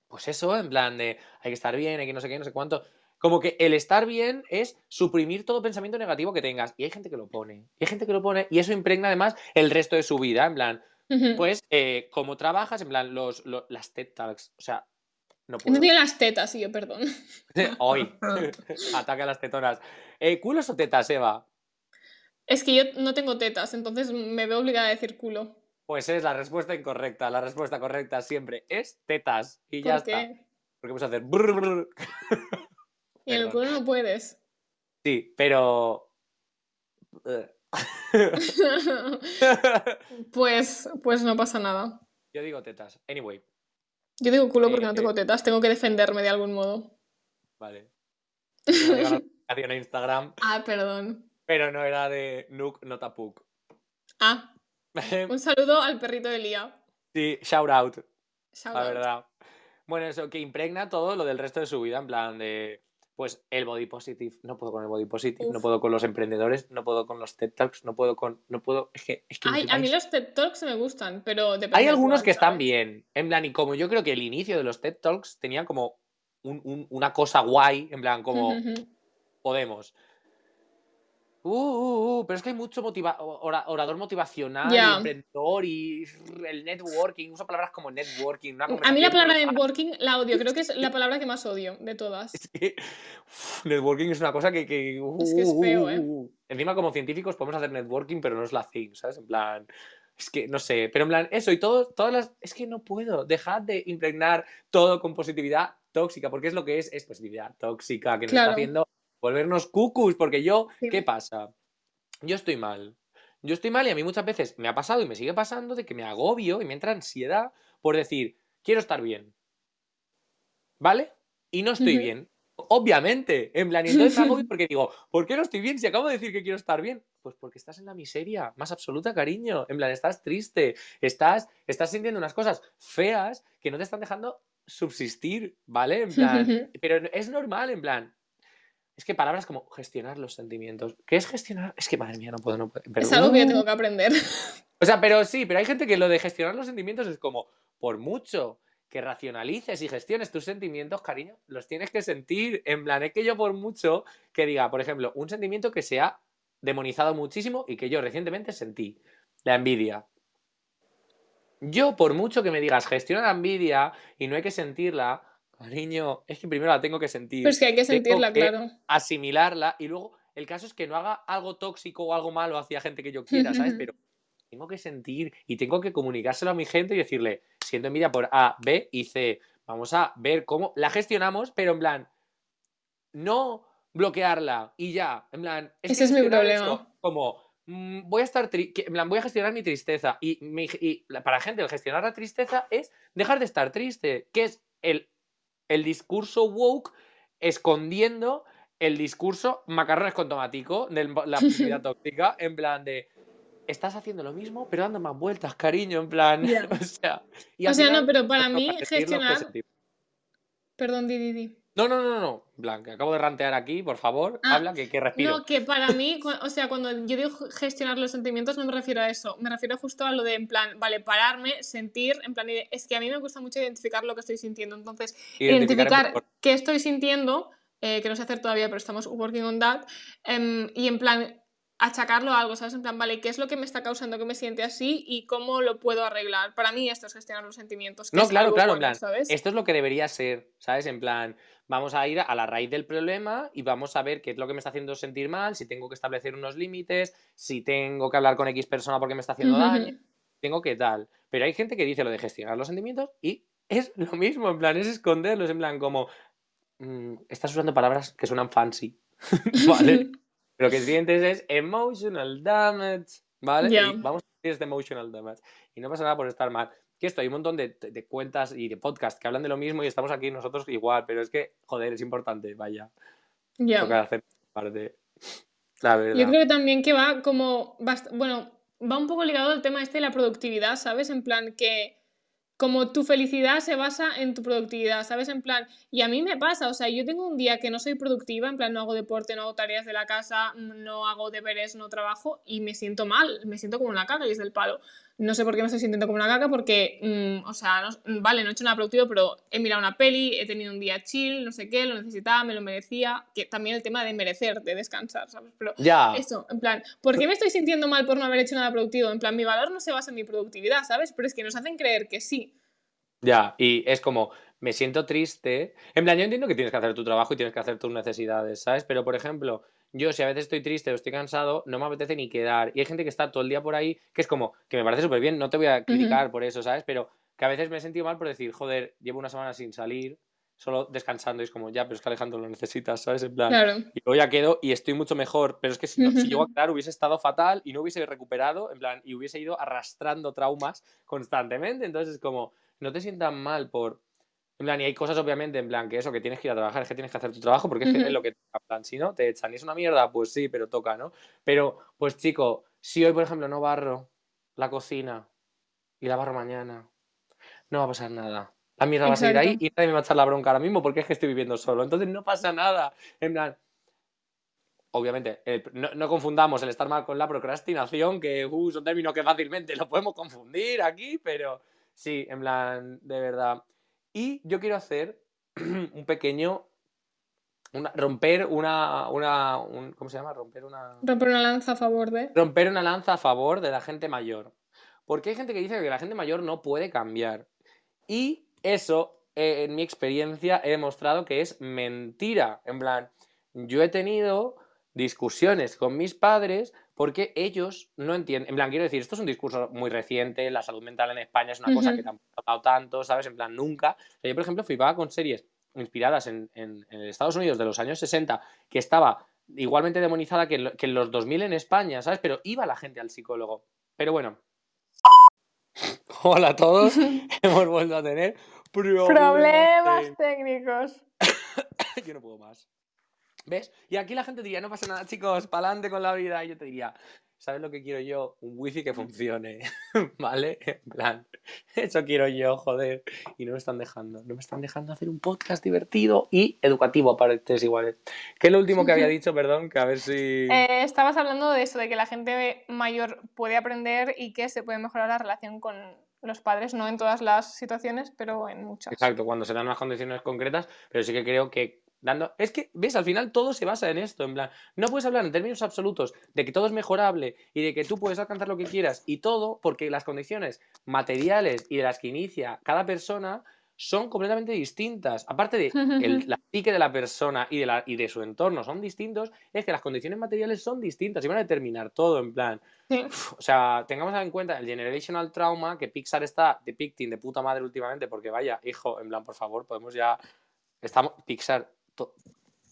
pues eso, en plan de hay que estar bien, hay que no sé qué, no sé cuánto. Como que el estar bien es suprimir todo pensamiento negativo que tengas. Y hay gente que lo pone. Y hay gente que lo pone. Y eso impregna además el resto de su vida. En plan, Pues, eh, como trabajas, en plan, los, lo- las TED Talks. O sea, no No puedo. tiene las tetas, sí, yo perdón. Hoy. Ataque a las tetonas. Eh, ¿Culos o tetas, Eva? Es que yo no tengo tetas, entonces me veo obligada a decir culo. Pues es la respuesta incorrecta. La respuesta correcta siempre es tetas. Y ya ¿Por está. qué? Porque vamos a hacer. brr, brr. Y en el culo no puedes. Sí, pero. Eh. pues, pues no pasa nada. Yo digo tetas. Anyway, Yo digo culo porque Eh, no tengo tetas, tengo que defenderme de algún modo. vale. A Instagram, Ah, perdón. pero no era de Nook Notapuk. Ah, un saludo al perrito de Lía. sí, shout out. Shout la out. verdad. Bueno, eso, que impregna todo lo del resto de su vida, en plan de, pues, el body positive, no puedo con el body positive, no puedo con los emprendedores, no puedo con los TED Talks, no puedo con, no puedo, es que, es que Ay, a mí los TED Talks me gustan, pero depende. hay algunos que están bien, en plan, y como yo creo que el inicio de los TED Talks tenía como un- un- una cosa guay, en plan, como podemos. Uh, uh, uh, pero es que hay mucho motiva- ora- orador motivacional, y Ya. emprendedor y el networking, uso palabras como networking. una A mí la palabra networking la odio, creo que es la palabra que más odio de todas. Es que, uf, networking es una cosa que. que Es que es uh, feo, uh, ¿eh? uh. Encima, como científicos, podemos hacer networking, pero no es la thing, ¿sabes? En plan. Es que no sé. Pero en plan, eso y todo, todas las. Es que no puedo. Dejad de impregnar todo con positividad tóxica, porque es lo que es, es positividad tóxica, que nos Claro. está haciendo volvernos cucus. Porque yo, Sí. ¿qué pasa? Yo estoy mal. Yo estoy mal y a mí muchas veces me ha pasado y me sigue pasando de que me agobio y me entra ansiedad por decir, quiero estar bien. ¿Vale? Y no estoy bien. Obviamente. En plan, y entonces me agobio porque digo, ¿por qué no estoy bien si acabo de decir que quiero estar bien? Pues porque estás en la miseria más absoluta, cariño. En plan, estás triste, estás, estás sintiendo unas cosas feas que no te están dejando subsistir, ¿vale? En plan, pero es normal, en plan. Es que palabras como gestionar los sentimientos. ¿Qué es gestionar? Es que, madre mía, no puedo, no puedo. Es algo que yo Uh. tengo que aprender. O sea, pero sí, pero hay gente que lo de gestionar los sentimientos es como, por mucho que racionalices y gestiones tus sentimientos, cariño, los tienes que sentir. En plan, es que yo por mucho que diga, por ejemplo, un sentimiento que se ha demonizado muchísimo y que yo recientemente sentí, la envidia. Yo, por mucho que me digas, gestiona la envidia y no hay que sentirla, cariño, es que primero la tengo que sentir Pero es que hay que sentirla, que- claro. asimilarla y luego el caso es que no haga algo tóxico o algo malo hacia gente que yo quiera, ¿sabes? Pero tengo que sentir y tengo que comunicárselo a mi gente y decirle, siento envidia por A, B y C. Vamos a ver cómo la gestionamos, pero en plan, no bloquearla y ya. En plan, Ese es mi problema. esto Como, mm, voy a estar, tri- en plan, voy a gestionar mi tristeza. Y, mi- y la- para la gente, el gestionar la tristeza es dejar de estar triste, que es el, el discurso woke escondiendo el discurso macarrones con tomatico de la positividad tóxica, en plan de estás haciendo lo mismo, pero dando más vueltas, cariño, en plan. O sea, y O sea, no, pero para mí gestionar. Perdón, di, di, di. No, no, no, no, que acabo de rantear aquí, por favor, Ah, habla, que, que respiro. No, que para mí, o sea, cuando yo digo gestionar los sentimientos, no me refiero a eso. Me refiero justo a lo de, en plan, vale, pararme, sentir, en plan, es que a mí me gusta mucho identificar lo que estoy sintiendo. Entonces, Identificar qué estoy sintiendo eh, que no sé hacer todavía, pero estamos working on that. Em, y en plan, achacarlo a algo, ¿sabes? En plan, vale, ¿qué es lo que me está causando que me siente así y cómo lo puedo arreglar? Para mí esto es gestionar los sentimientos. no, claro, claro, en plan, esto es lo que debería ser, ¿sabes? En plan, vamos a ir a la raíz del problema y vamos a ver qué es lo que me está haciendo sentir mal, si tengo que establecer unos límites, si tengo que hablar con X persona porque me está haciendo daño, tengo que tal. Pero hay gente que dice lo de gestionar los sentimientos y es lo mismo, en plan, es esconderlos, en plan, como, mm, estás usando palabras que suenan fancy, ¿vale? Lo que sientes es emotional damage, ¿vale? Y vamos a decir este emotional damage. Y no pasa nada por estar mal. Que esto, hay un montón de, cuentas y de podcasts que hablan de lo mismo y estamos aquí nosotros igual, pero es que, joder, es importante, vaya. Ya. Hacer parte. La verdad. Yo creo que también que va como, bueno, va un poco ligado al tema este de la productividad, ¿sabes? En plan que como tu felicidad se basa en tu productividad, ¿sabes? En plan, y a mí me pasa, o sea, yo tengo un día que no soy productiva, en plan, no hago deporte, no hago tareas de la casa, no hago deberes, no trabajo y me siento mal, me siento como una caca y es del palo. No sé por qué me estoy sintiendo como una caca, porque, mm, o sea, vale, no he hecho nada productivo, pero he mirado una peli, he tenido un día chill, no sé qué, lo necesitaba, me lo merecía, que también el tema de merecer, de descansar, ¿sabes? Pero ya. eso, en plan, ¿por qué me estoy sintiendo mal por no haber hecho nada productivo? En plan, mi valor no se basa en mi productividad, ¿sabes? Pero es que nos hacen creer que sí. Ya, y es como, me siento triste. En plan, yo entiendo que tienes que hacer tu trabajo y tienes que hacer tus necesidades, ¿sabes? Pero, por ejemplo, yo si a veces estoy triste o estoy cansado, no me apetece ni quedar. Y hay gente que está todo el día por ahí, que es como, que me parece súper bien, no te voy a criticar por eso, ¿sabes? Pero que a veces me he sentido mal por decir, joder, llevo una semana sin salir, solo descansando, y es como, ya, pero es que Alejandro lo necesitas, ¿sabes? En plan, y luego ya quedo y estoy mucho mejor, pero es que si, no, si llego a quedar hubiese estado fatal y no hubiese recuperado, en plan, y hubiese ido arrastrando traumas constantemente, entonces es como, no te sientas mal por... En plan, y hay cosas obviamente, en plan, que eso, que tienes que ir a trabajar, es que tienes que hacer tu trabajo porque es, que es lo que. En plan, si no, te echan y es una mierda, pues sí, pero toca, ¿no? Pero, pues chico, si hoy, por ejemplo, no barro la cocina y la barro mañana, no va a pasar nada. La mierda va a seguir ahí y nadie me va a echar la bronca ahora mismo porque es que estoy viviendo solo. Entonces no pasa nada. En plan, obviamente, no, no, confundamos el estar mal con la procrastinación, que uh, es un término que fácilmente lo podemos confundir aquí, pero Sí, en plan, de verdad. Y yo quiero hacer un pequeño. romper una. una ¿Cómo se llama? Romper una. Romper una lanza a favor de. Romper una lanza a favor de la gente mayor. Porque hay gente que dice que la gente mayor no puede cambiar. Y eso, eh, en mi experiencia, he demostrado que es mentira. En plan, yo he tenido discusiones con mis padres porque ellos no entienden, en plan, quiero decir, esto es un discurso muy reciente, la salud mental en España es una cosa que tampoco ha tratado tanto, ¿sabes? En plan, nunca. yo, por ejemplo, flipaba con series inspiradas en, en, Estados Unidos de los años 60, que estaba igualmente demonizada que, en los 2000 en España, ¿sabes? Pero iba la gente al psicólogo. Pero bueno. Hola a todos, hemos vuelto a tener problemas técnicos. yo no puedo más. ¿Ves? Y aquí la gente diría, no pasa nada, chicos, para adelante con la vida. Y yo te diría, ¿sabes lo que quiero yo? Un wifi que funcione, ¿vale? En plan, eso quiero yo, joder. Y no me están dejando, no me están dejando hacer un podcast divertido y educativo para ustedes iguales. ¿Qué es lo último que había dicho, perdón? Que a ver si... Eh, estabas hablando de eso, de que la gente mayor puede aprender y que se puede mejorar la relación con los padres, no en todas las situaciones, pero en muchas. Exacto, cuando se dan unas condiciones concretas, pero sí que creo que es que, ves, al final todo se basa en esto, en plan, no puedes hablar en términos absolutos de que todo es mejorable y de que tú puedes alcanzar lo que quieras y todo porque las condiciones materiales y de las que inicia cada persona son completamente distintas. Aparte de el, la psique de la persona y de, la, y de su entorno son distintos, es que las condiciones materiales son distintas y van a determinar todo, en plan. o sea, tengamos en cuenta el generational trauma que Pixar está depicting de puta madre últimamente, porque vaya, hijo, en plan, por favor, podemos ya. Estamos. Pixar,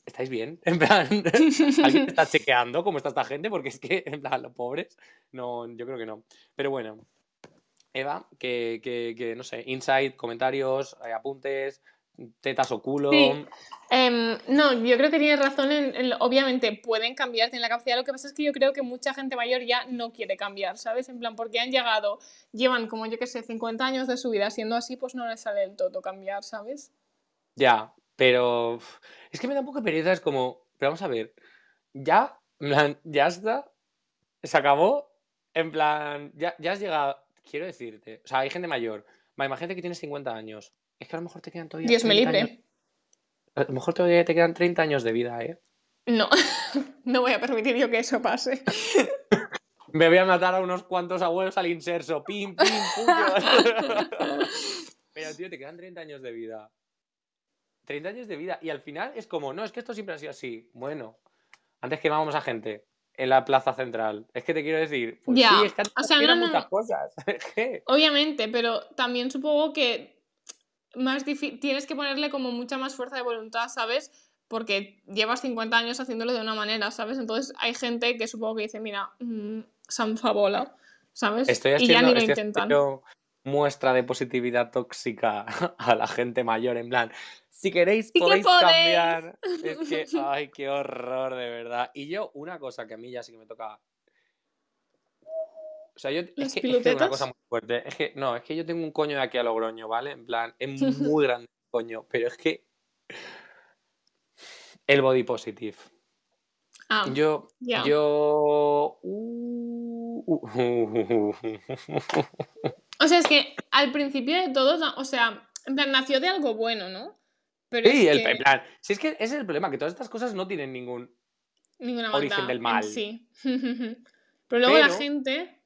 ¿Estáis bien? En plan, ¿alguien está chequeando cómo está esta gente? Porque es que, en plan, los pobres, no, yo creo que no. Pero bueno, Eva, que, que, no sé, insight, comentarios, eh, apuntes, tetas o culo. Em, no, yo creo que tienes razón. En, obviamente pueden cambiar, tienen la capacidad. Lo que pasa es que yo creo que mucha gente mayor ya no quiere cambiar, ¿sabes? En plan, porque han llegado, llevan como yo que sé, 50 años de su vida siendo así, pues no les sale del todo cambiar, ¿sabes? Ya, pero es que me da un poco de pereza, es como, pero vamos a ver, ya, ya está, se acabó, en plan, ya, ya has llegado, quiero decirte, o sea, hay gente mayor, imagínate que tienes 50 años, es que a lo mejor te quedan todavía... Dios me libre. A lo mejor todavía te quedan 30 años de vida, ¿eh? No, no voy a permitir yo que eso pase. Me voy a matar a unos cuantos abuelos al inserso. Pim, pim, puño. Pero, tío, te quedan 30 años de vida. 30 años de vida. Y al final es como, no, es que esto siempre ha sido así. Bueno, antes quemábamos a gente en la plaza central. Es que te quiero decir, pues Ya, sí, es que antes o sea, eran no, no, muchas no. cosas. Que- Obviamente, pero también supongo que más tienes que ponerle como mucha más fuerza de voluntad, ¿sabes? Porque llevas 50 años haciéndolo de una manera, ¿sabes? Entonces hay gente que supongo que dice, mira, mm, sanfabola, ¿sabes? Estoy y ya haciendo, ni lo estoy intentan. haciendo muestra de positividad tóxica a la gente mayor, en plan, si queréis que podéis podéis. cambiar. Es que, ay, qué horror, de verdad. Y yo, una cosa que a mí ya sí que me toca. O sea, yo es ¿Las que, es que es una cosa muy fuerte. Es que, no, es que yo tengo un coño de aquí a Logroño, ¿vale? En plan, es muy grande el coño, pero es que. El body positive. Ah, Yo. Yo. uh, uh, O sea, es que al principio de todo, o sea, en plan, nació de algo bueno, ¿no? Pero Sí, es el, que en plan, si es que ese es el problema, que todas estas cosas no tienen ningún. ninguna origen del mal. sí. Pero luego la gente...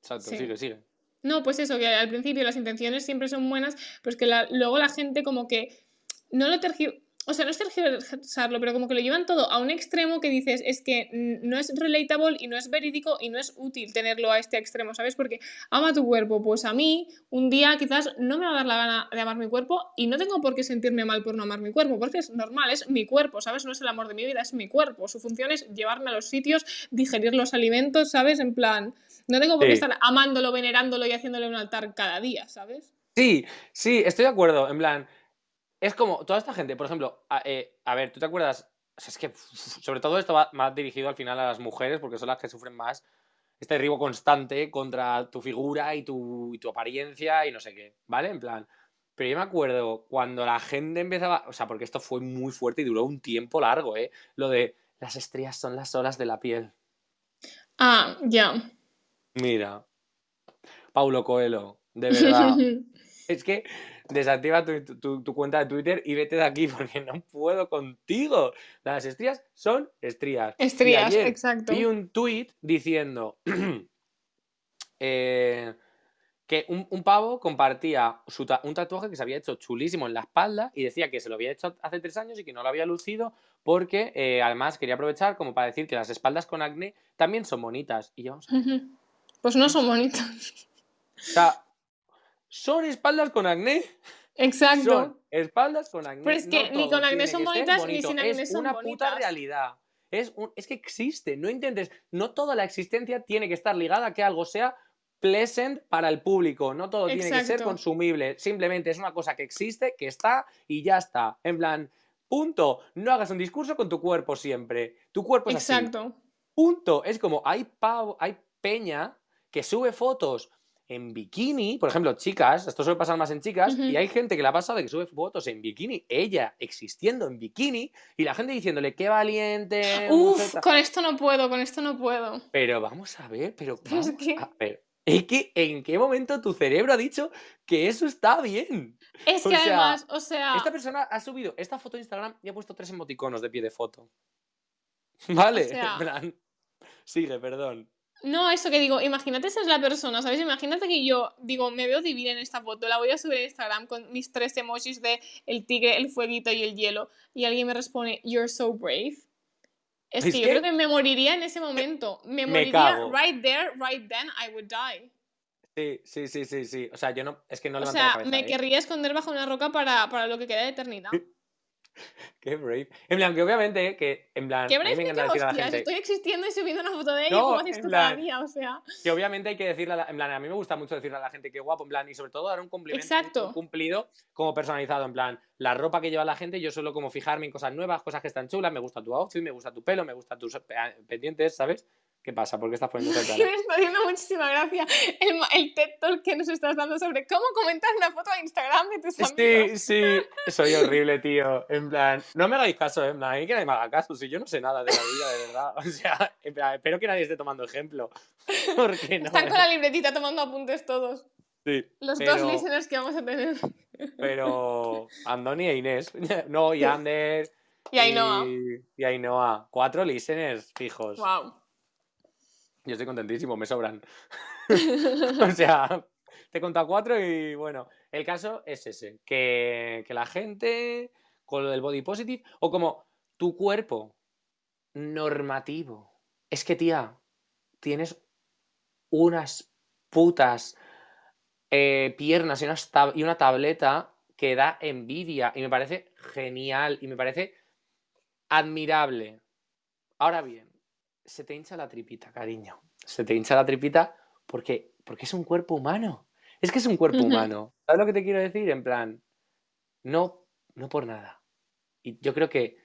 Exacto, Sí. sigue, sigue. No, pues eso, que al principio las intenciones siempre son buenas, pero es que la- luego la gente como que no lo tergiversarlo, o sea, no es tergiversarlo, pero como que lo llevan todo a un extremo que dices, es que no es relatable y no es verídico y no es útil tenerlo a este extremo, ¿sabes? Porque ama tu cuerpo, pues a mí un día quizás no me va a dar la gana de amar mi cuerpo y no tengo por qué sentirme mal por no amar mi cuerpo, porque es normal, es mi cuerpo, ¿sabes? No es el amor de mi vida, es mi cuerpo. Su función es llevarme a los sitios, digerir los alimentos, ¿sabes? En plan, no tengo por qué Sí. estar amándolo, venerándolo y haciéndole un altar cada día, ¿sabes? Sí, sí, estoy de acuerdo. En plan, es como toda esta gente, por ejemplo, a, eh, a ver, ¿tú te acuerdas? O sea, es que sobre todo esto va más dirigido al final a las mujeres, porque son las que sufren más este derribo constante contra tu figura y tu, y tu apariencia y no sé qué, ¿vale? En plan. Pero yo me acuerdo cuando la gente empezaba, o sea, porque esto fue muy fuerte y duró un tiempo largo, ¿eh? Lo de las estrías son las olas de la piel. Ah, ya. Mira, Paulo Coelho, de verdad. es que desactiva tu, tu- tu cuenta de Twitter y vete de aquí porque no puedo contigo. Las estrías son estrías. Y Estrías, ayer exacto. Vi un tweet diciendo eh, que un, un pavo compartía su ta- un tatuaje que se había hecho chulísimo en la espalda y decía que se lo había hecho hace tres años y que no lo había lucido porque eh, además quería aprovechar como para decir que las espaldas con acné también son bonitas. Y yo, vamos a ver, Ujú. Pues no son bonitas. o sea, ¿son espaldas con acné? Exacto. Son espaldas con acné. Pero es que no ni con acné son bonitas, ni sin acné es son una puta bonitas. realidad. Es, un- es que existe, no intentes, no toda la existencia tiene que estar ligada a que algo sea pleasant para el público, no todo tiene que ser consumible, simplemente es una cosa que existe, que está y ya está. En plan, punto, no hagas un discurso con tu cuerpo siempre. Tu cuerpo es así. Exacto. Punto. Es como hay pavo, hay peña que sube fotos en bikini, por ejemplo, chicas, esto suele pasar más en chicas, y hay gente que le ha pasado de que sube fotos en bikini, ella existiendo en bikini, y la gente diciéndole, qué valiente. Uf, mujer", con esto no puedo, con esto no puedo. Pero vamos a ver, pero Pero es vamos que- a ver. Es que, ¿en qué momento tu cerebro ha dicho que eso está bien? Es O que sea, además, o sea, Esta persona ha subido esta foto a Instagram y ha puesto tres emoticonos de pie de foto. ¿Vale? sea- En plan, Sigue, perdón. No, eso que digo, imagínate ser la persona, ¿sabes? Imagínate que yo digo, me veo divina en esta foto, la voy a subir a Instagram con mis tres emojis de el tigre, el fueguito y el hielo, y alguien me responde, you're so brave. Es, Es que yo creo que me moriría en ese momento. Me, me moriría cago. right there, right then, I would die. Sí, sí, sí, sí, sí. O sea, yo no. Es que no O sea, la cabeza. me ¿eh? querría esconder bajo una roca para, para lo que queda de eternidad. Qué brave. En plan, que obviamente, que en plan. ¿Qué a mí me encanta decir a la hostias? gente. Estoy existiendo y subiendo una foto de ella, No, ¿cómo haces tú plan- cada día? O sea, Que obviamente hay que decirle a la, en plan, a mí me gusta mucho decirle a la gente que guapo, en plan, y sobre todo dar un cumplimiento Exacto. un cumplido como personalizado, en plan, la ropa que lleva la gente, yo suelo como fijarme en cosas nuevas, cosas que están chulas, me gusta tu outfit, me gusta tu pelo, me gusta tus pe- pendientes, ¿sabes? ¿Qué pasa? ¿Por qué estás poniendo esa cara? me está haciendo muchísima gracia el, el TED Talk que nos estás dando sobre cómo comentar una foto de Instagram de tus amigos. Sí, sí, soy horrible, tío. En plan, no me hagáis caso, ¿eh? en plan, a mí que nadie me haga caso, si yo no sé nada de la vida, de verdad. O sea, en plan, espero que nadie esté tomando ejemplo. Porque no. Están con la libretita tomando apuntes todos. Sí, Los pero, dos listeners que vamos a tener. pero Andoni e Inés. No, y Ander. Y Ainhoa. Y, y Ainhoa. Cuatro listeners fijos. Wow. Yo estoy contentísimo, me sobran. o sea, te he contado cuatro y bueno, el caso es ese, que, que la gente con lo del body positive o como tu cuerpo normativo. Es que, tía, tienes unas putas eh, piernas y, unas tab- y una tableta que da envidia y me parece genial y me parece admirable. Ahora bien, se te hincha la tripita, cariño. Se te hincha la tripita porque, porque es un cuerpo humano. Es que es un cuerpo Ujú. humano. ¿Sabes lo que te quiero decir? En plan, no, no por nada. Y yo creo que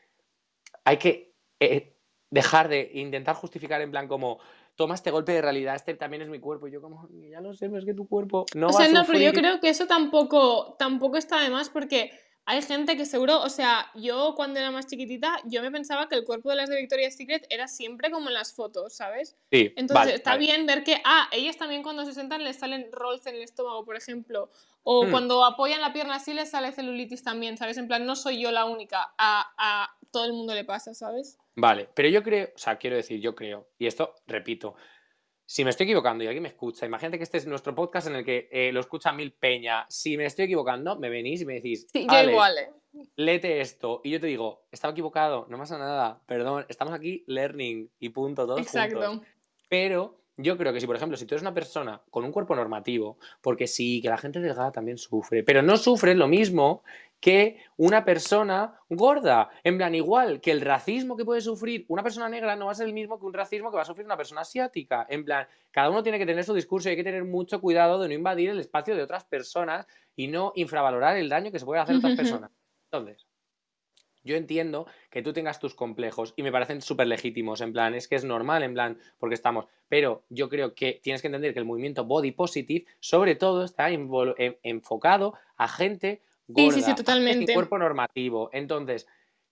hay que eh, dejar de intentar justificar en plan como, toma este golpe de realidad, este también es mi cuerpo. Y yo como, ya lo sé, pero es que tu cuerpo no o va sea, a no, pero yo sufrir". creo que eso tampoco, tampoco está de más porque hay gente que seguro, o sea, yo cuando era más chiquitita, yo me pensaba que el cuerpo de las de Victoria's Secret era siempre como en las fotos, ¿sabes? Sí, Entonces vale, está vale. bien ver que, ah, ellas también cuando se sentan les salen rolls en el estómago, por ejemplo, o Hmm. cuando apoyan la pierna así les sale celulitis también, ¿sabes? En plan, no soy yo la única, a, a todo el mundo le pasa, ¿sabes? Vale, pero yo creo, o sea, quiero decir, yo creo, y esto, repito, si me estoy equivocando y alguien me escucha, imagínate que este es nuestro podcast en el que eh, lo escucha mil peña, si me estoy equivocando, me venís y me decís, Sí, yo "Ale, igual, ¿eh? léete esto, y yo te digo, estaba equivocado, no pasa nada, perdón, estamos aquí learning y punto, todos Exacto. juntos. Pero yo creo que si, por ejemplo, si tú eres una persona con un cuerpo normativo, porque sí, que la gente delgada también sufre, pero no sufre lo mismo que una persona gorda. En plan, igual que el racismo que puede sufrir una persona negra no va a ser el mismo que un racismo que va a sufrir una persona asiática. En plan, cada uno tiene que tener su discurso y hay que tener mucho cuidado de no invadir el espacio de otras personas y no infravalorar el daño que se puede hacer a otras personas. Entonces, yo entiendo que tú tengas tus complejos y me parecen súper legítimos, en plan, es que es normal, en plan, porque estamos, pero yo creo que tienes que entender que el movimiento body positive, sobre todo, está enfocado a gente gorda, sí, sí, gente totalmente. sin cuerpo normativo. Entonces,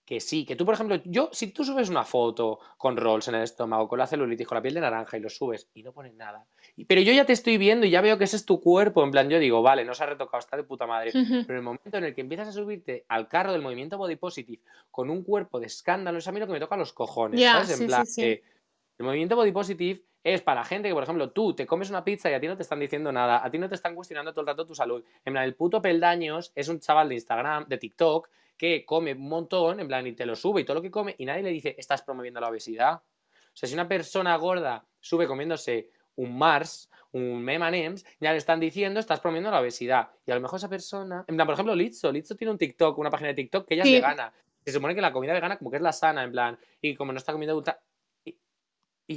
que sí, que tú, por ejemplo, yo, si tú subes una foto con rolls en el estómago, con la celulitis, con la piel de naranja y lo subes y no pones nada, pero yo ya te estoy viendo y ya veo que ese es tu cuerpo, en plan, yo digo, vale, no se ha retocado, está de puta madre, pero en el momento en el que empiezas a subirte al carro del movimiento body positive con un cuerpo de escándalo, es a mí lo que me toca los cojones, ¿sabes? En sí, sí, plan, sí. El movimiento body positive es para gente que, por ejemplo, tú te comes una pizza y a ti no te están diciendo nada, a ti no te están cuestionando todo el rato tu salud. En plan, el puto Peldaños es un chaval de Instagram, de TikTok, que come un montón, en plan, y te lo sube y todo lo que come, y nadie le dice, estás promoviendo la obesidad. O sea, si una persona gorda sube comiéndose un Mars, un M&M's, ya le están diciendo, estás promoviendo la obesidad. Y a lo mejor esa persona, en plan, por ejemplo, Litzo, Litzo tiene un TikTok, una página de TikTok que ella Sí. es vegana. Se supone que la comida vegana como que es la sana, en plan, y como no está comiendo.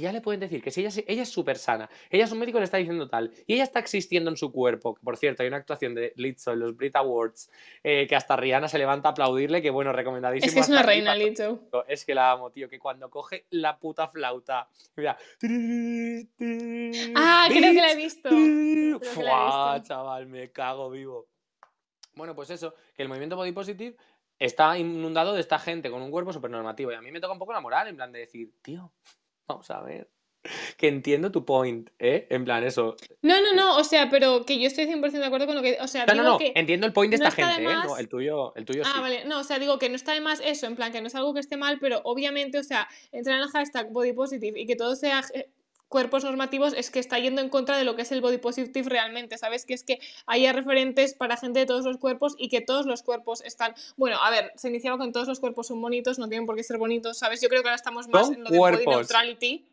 Y, y ya le pueden decir que si ella, es súper sana, ella es un médico le está diciendo tal, y ella está existiendo en su cuerpo, que por cierto, hay una actuación de Litzo en los Brit Awards, eh, que hasta Rihanna se levanta a aplaudirle, que bueno, recomendadísimo. Es que es una reina, Licho. es que la amo, tío, que cuando coge la puta flauta, mira. Ah, creo que la he visto. Fua, chaval, me cago vivo. Bueno, pues eso, que el movimiento body positive está inundado de esta gente con un cuerpo súper normativo. Y a mí me toca un poco la moral, en plan de decir, tío, vamos a ver. Que entiendo tu point, ¿eh? En plan, eso. No, no, no, o sea, pero que yo estoy 100% de acuerdo con lo que. O sea, No, no, digo no, que. entiendo el point de no esta de gente, ¿eh? No, el tuyo, el tuyo Ah, sí. vale, no, o sea, digo que no está de más eso, en plan, que no es algo que esté mal, pero obviamente, o sea, entrar en el hashtag body positive y que todo sea eh, cuerpos normativos es que está yendo en contra de lo que es el body positive realmente, ¿sabes? Que es que haya referentes para gente de todos los cuerpos y que todos los cuerpos están. Bueno, a ver, se iniciaba con todos los cuerpos son bonitos, no tienen por qué ser bonitos, ¿sabes? Yo creo que ahora estamos más Son en lo de body cuerpos. neutrality.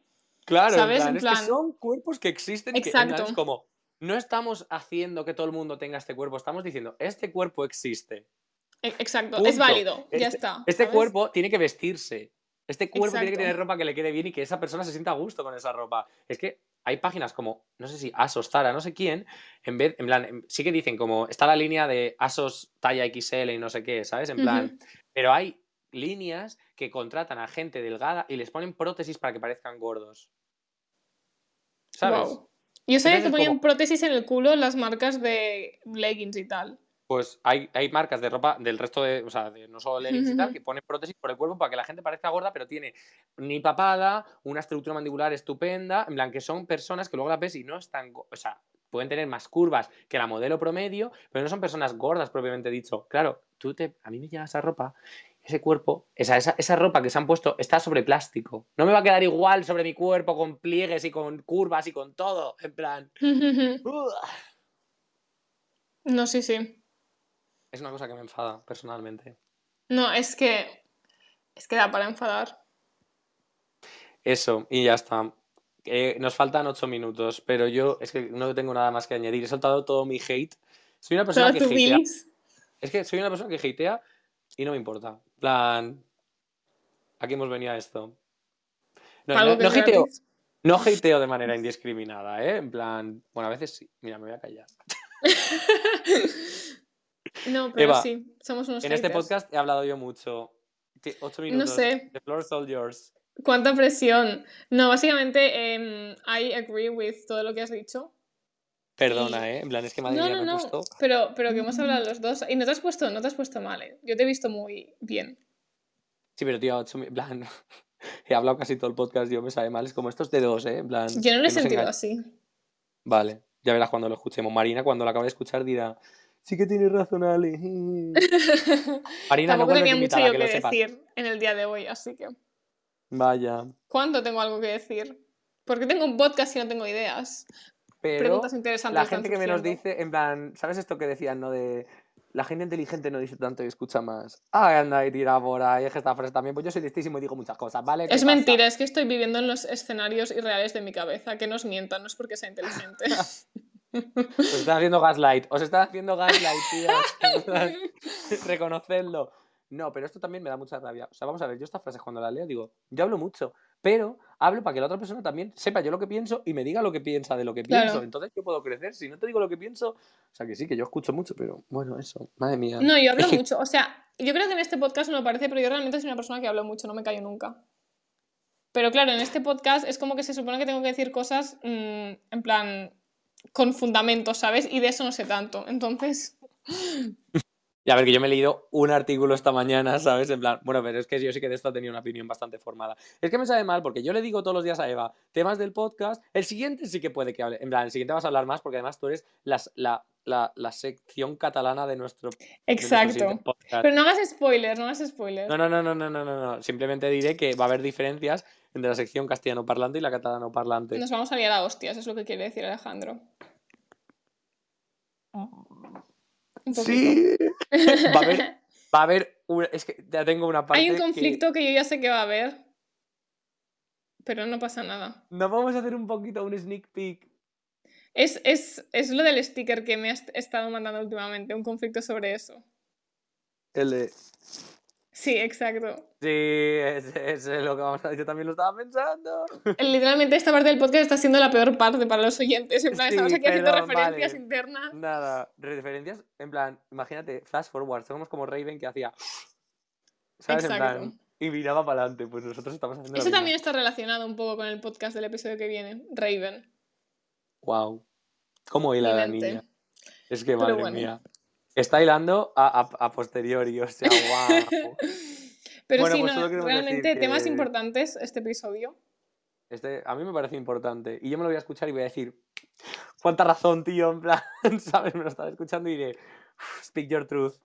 Claro, ¿Sabes? en plan, En es plan- que son cuerpos que existen y que en plan Exacto. es como, no estamos haciendo que todo el mundo tenga este cuerpo, estamos diciendo, este cuerpo existe. E- Exacto, Punto. es válido, ya Este- está. Este ¿sabes? cuerpo tiene que vestirse. Este cuerpo tiene que tener ropa que le quede bien y que esa persona se sienta a gusto con esa ropa. Es que hay páginas como, no sé si Asos, Zara, no sé quién, en vez, en plan, sí que dicen como, está la línea de Asos talla XL y no sé qué, ¿sabes? En plan, pero hay líneas que contratan a gente delgada y les ponen prótesis para que parezcan gordos. ¿Sabes? Yo sabía que Entonces, ponían como- prótesis en el culo las marcas de leggings y tal. Pues hay, hay marcas de ropa del resto de, o sea, de no solo leggings y tal, que ponen prótesis por el cuerpo para que la gente parezca gorda, pero tiene ni papada, una estructura mandibular estupenda, en plan que son personas que luego las ves y no están, o sea, pueden tener más curvas que la modelo promedio, pero no son personas gordas propiamente dicho. Claro, tú te, a mí me llega esa ropa, ese cuerpo, esa, esa, esa ropa que se han puesto está sobre plástico. No me va a quedar igual sobre mi cuerpo con pliegues y con curvas y con todo, en plan. No, sí, sí. Es una cosa que me enfada personalmente. No, es que. Es que da para enfadar. Eso, y ya está. Eh, nos faltan ocho minutos, pero yo es que no tengo nada más que añadir. He soltado todo mi hate. Soy una persona que tu hatea. bilis. Es que soy una persona que hatea y no me importa. Plan, aquí hemos venido a esto. No, no, no hateo, no hateo de manera indiscriminada, ¿eh? En plan, bueno, a veces sí. Mira, me voy a callar. no, pero Eva, sí, somos unos En este haters. podcast he hablado yo mucho. Ocho minutos. sé. The floor yours. ¿Cuánta presión? No, básicamente, em, I agree with todo lo que has dicho. Perdona, ¿eh? En plan, es que madre No, mía, no, me no. puesto. Pero, pero que hemos hablado los dos. Y no te has puesto, no te has puesto mal, ¿eh? Yo te he visto muy bien. Sí, pero tío, ocho en plan, he hablado casi todo el podcast, yo me sabe mal. Es como estos de dos, ¿eh? En plan. Yo no lo he sentido así. Vale, ya verás cuando lo escuchemos. Marina, cuando lo acabe de escuchar, dirá: Sí que tienes razón, Ale. Marina, no Tampoco vuelves tenía mucho yo que que, decir en el día de hoy, así que. Vaya. ¿Cuánto tengo algo que decir? Porque tengo un podcast y no tengo ideas. Pero Preguntas interesantes. la gente que me nos surgiendo. dice, en plan, ¿sabes esto que decían, no? De la gente inteligente no dice tanto y escucha más. Ah, anda y tira por ahí, es que esta frase también. Pues yo soy listísimo y digo muchas cosas, ¿vale? ¿Qué Es pasa? mentira, es que estoy viviendo en los escenarios irreales de mi cabeza. Que nos mientan, no es porque sea inteligente. Os están haciendo gaslight, os están haciendo gaslight, tíos. Reconocedlo. No, pero esto también me da mucha rabia. O sea, vamos a ver, yo estas frases cuando las leo digo, yo hablo mucho, pero hablo para que la otra persona también sepa yo lo que pienso y me diga lo que piensa de lo que Claro. pienso. Entonces yo puedo crecer. Si no te digo lo que pienso, o sea que sí, que yo escucho mucho, pero bueno, eso, madre mía. No, yo hablo mucho. O sea, yo creo que en este podcast no parece, pero yo realmente soy una persona que hablo mucho, no me callo nunca. Pero claro, en este podcast es como que se supone que tengo que decir cosas mm, en plan con fundamento, ¿sabes? Y de eso no sé tanto. Entonces, Y a ver, que yo me he leído un artículo esta mañana, ¿sabes? En plan, bueno, pero es que yo sí que de esto tenía una opinión bastante formada. Es que me sabe mal porque yo le digo todos los días a Eva temas del podcast. El siguiente sí que puede que hable. En plan, el siguiente vas a hablar más porque además tú eres las- la, la, la sección catalana de nuestro, de nuestro exacto. podcast. Pero no hagas spoilers, no hagas spoilers. No, no, no, no, no, no, no, no. Simplemente diré que va a haber diferencias entre la sección castellano parlante y la catalano parlante. Nos vamos a liar a hostias, es lo que quiere decir Alejandro. Un poquito. Sí. Va a haber, va a haber un- es que ya tengo una parte Hay un conflicto que... yo ya sé que va a haber, pero no pasa nada. Nos vamos a hacer un poquito un sneak peek. Es, es, es lo del sticker que me has estado mandando últimamente, un conflicto sobre eso. El de... Sí, exacto. Sí, es, es lo que vamos a Yo también lo estaba pensando. Literalmente esta parte del podcast está siendo la peor parte para los oyentes. En plan, Sí, estamos aquí haciendo referencias vale. internas. Nada, referencias, en plan, imagínate, flash forward, somos como Raven que hacía. ¿Sabes? En plan, y miraba para adelante, pues nosotros estamos haciendo. Eso también está relacionado un poco con el podcast del episodio que viene, Raven. Wow. ¿Cómo hila la niña? Es que Pero madre bueno. mía. Está hilando a, a, a posteriori, o sea, wow. Pero Bueno, sí, pues no, realmente temas que- importantes este episodio. Este, a mí me parece importante. Y yo me lo voy a escuchar y voy a decir, cuánta razón, tío, en plan, ¿sabes? Me lo estaba escuchando y diré, speak your truth.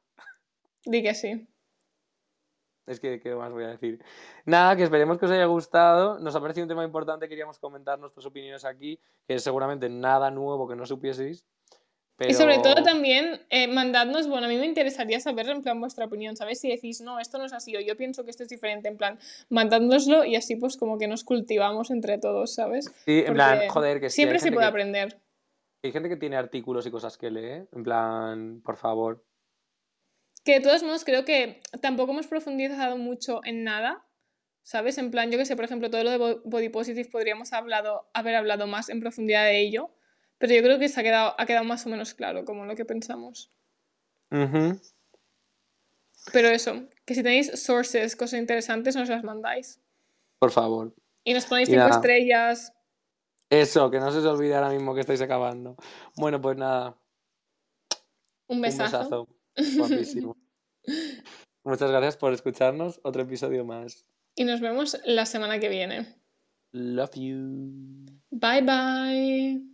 Di que sí. Es que, ¿qué más voy a decir? Nada, que esperemos que os haya gustado. Nos ha parecido un tema importante, queríamos comentar nuestras opiniones aquí, que es seguramente nada nuevo que no supieseis. Pero... Y sobre todo también eh, mandadnos, bueno, a mí me interesaría saber en plan vuestra opinión, ¿sabes? Si decís, no, esto no es así o yo pienso que esto es diferente, en plan, mandádnoslo y así pues como que nos cultivamos entre todos, ¿sabes? Sí, en plan, joder, que sí, Siempre se puede que- aprender. Hay gente que tiene artículos y cosas que lee, en plan, por favor. Que de todos modos creo que tampoco hemos profundizado mucho en nada, ¿sabes? En plan, yo que sé, por ejemplo, todo lo de bo- body positive podríamos hablado, haber hablado más en profundidad de ello, pero yo creo que se ha quedado, ha quedado más o menos claro como lo que pensamos. Pero eso, que si tenéis sources, cosas interesantes, nos las mandáis. Por favor. Y nos ponéis cinco estrellas. Eso, que no se os olvide ahora mismo que estáis acabando. Bueno, pues nada, Un un besazo. besazo. Guapísimo. Muchas gracias por escucharnos. Otro episodio más. y nos vemos la semana que viene. Love you. Bye bye.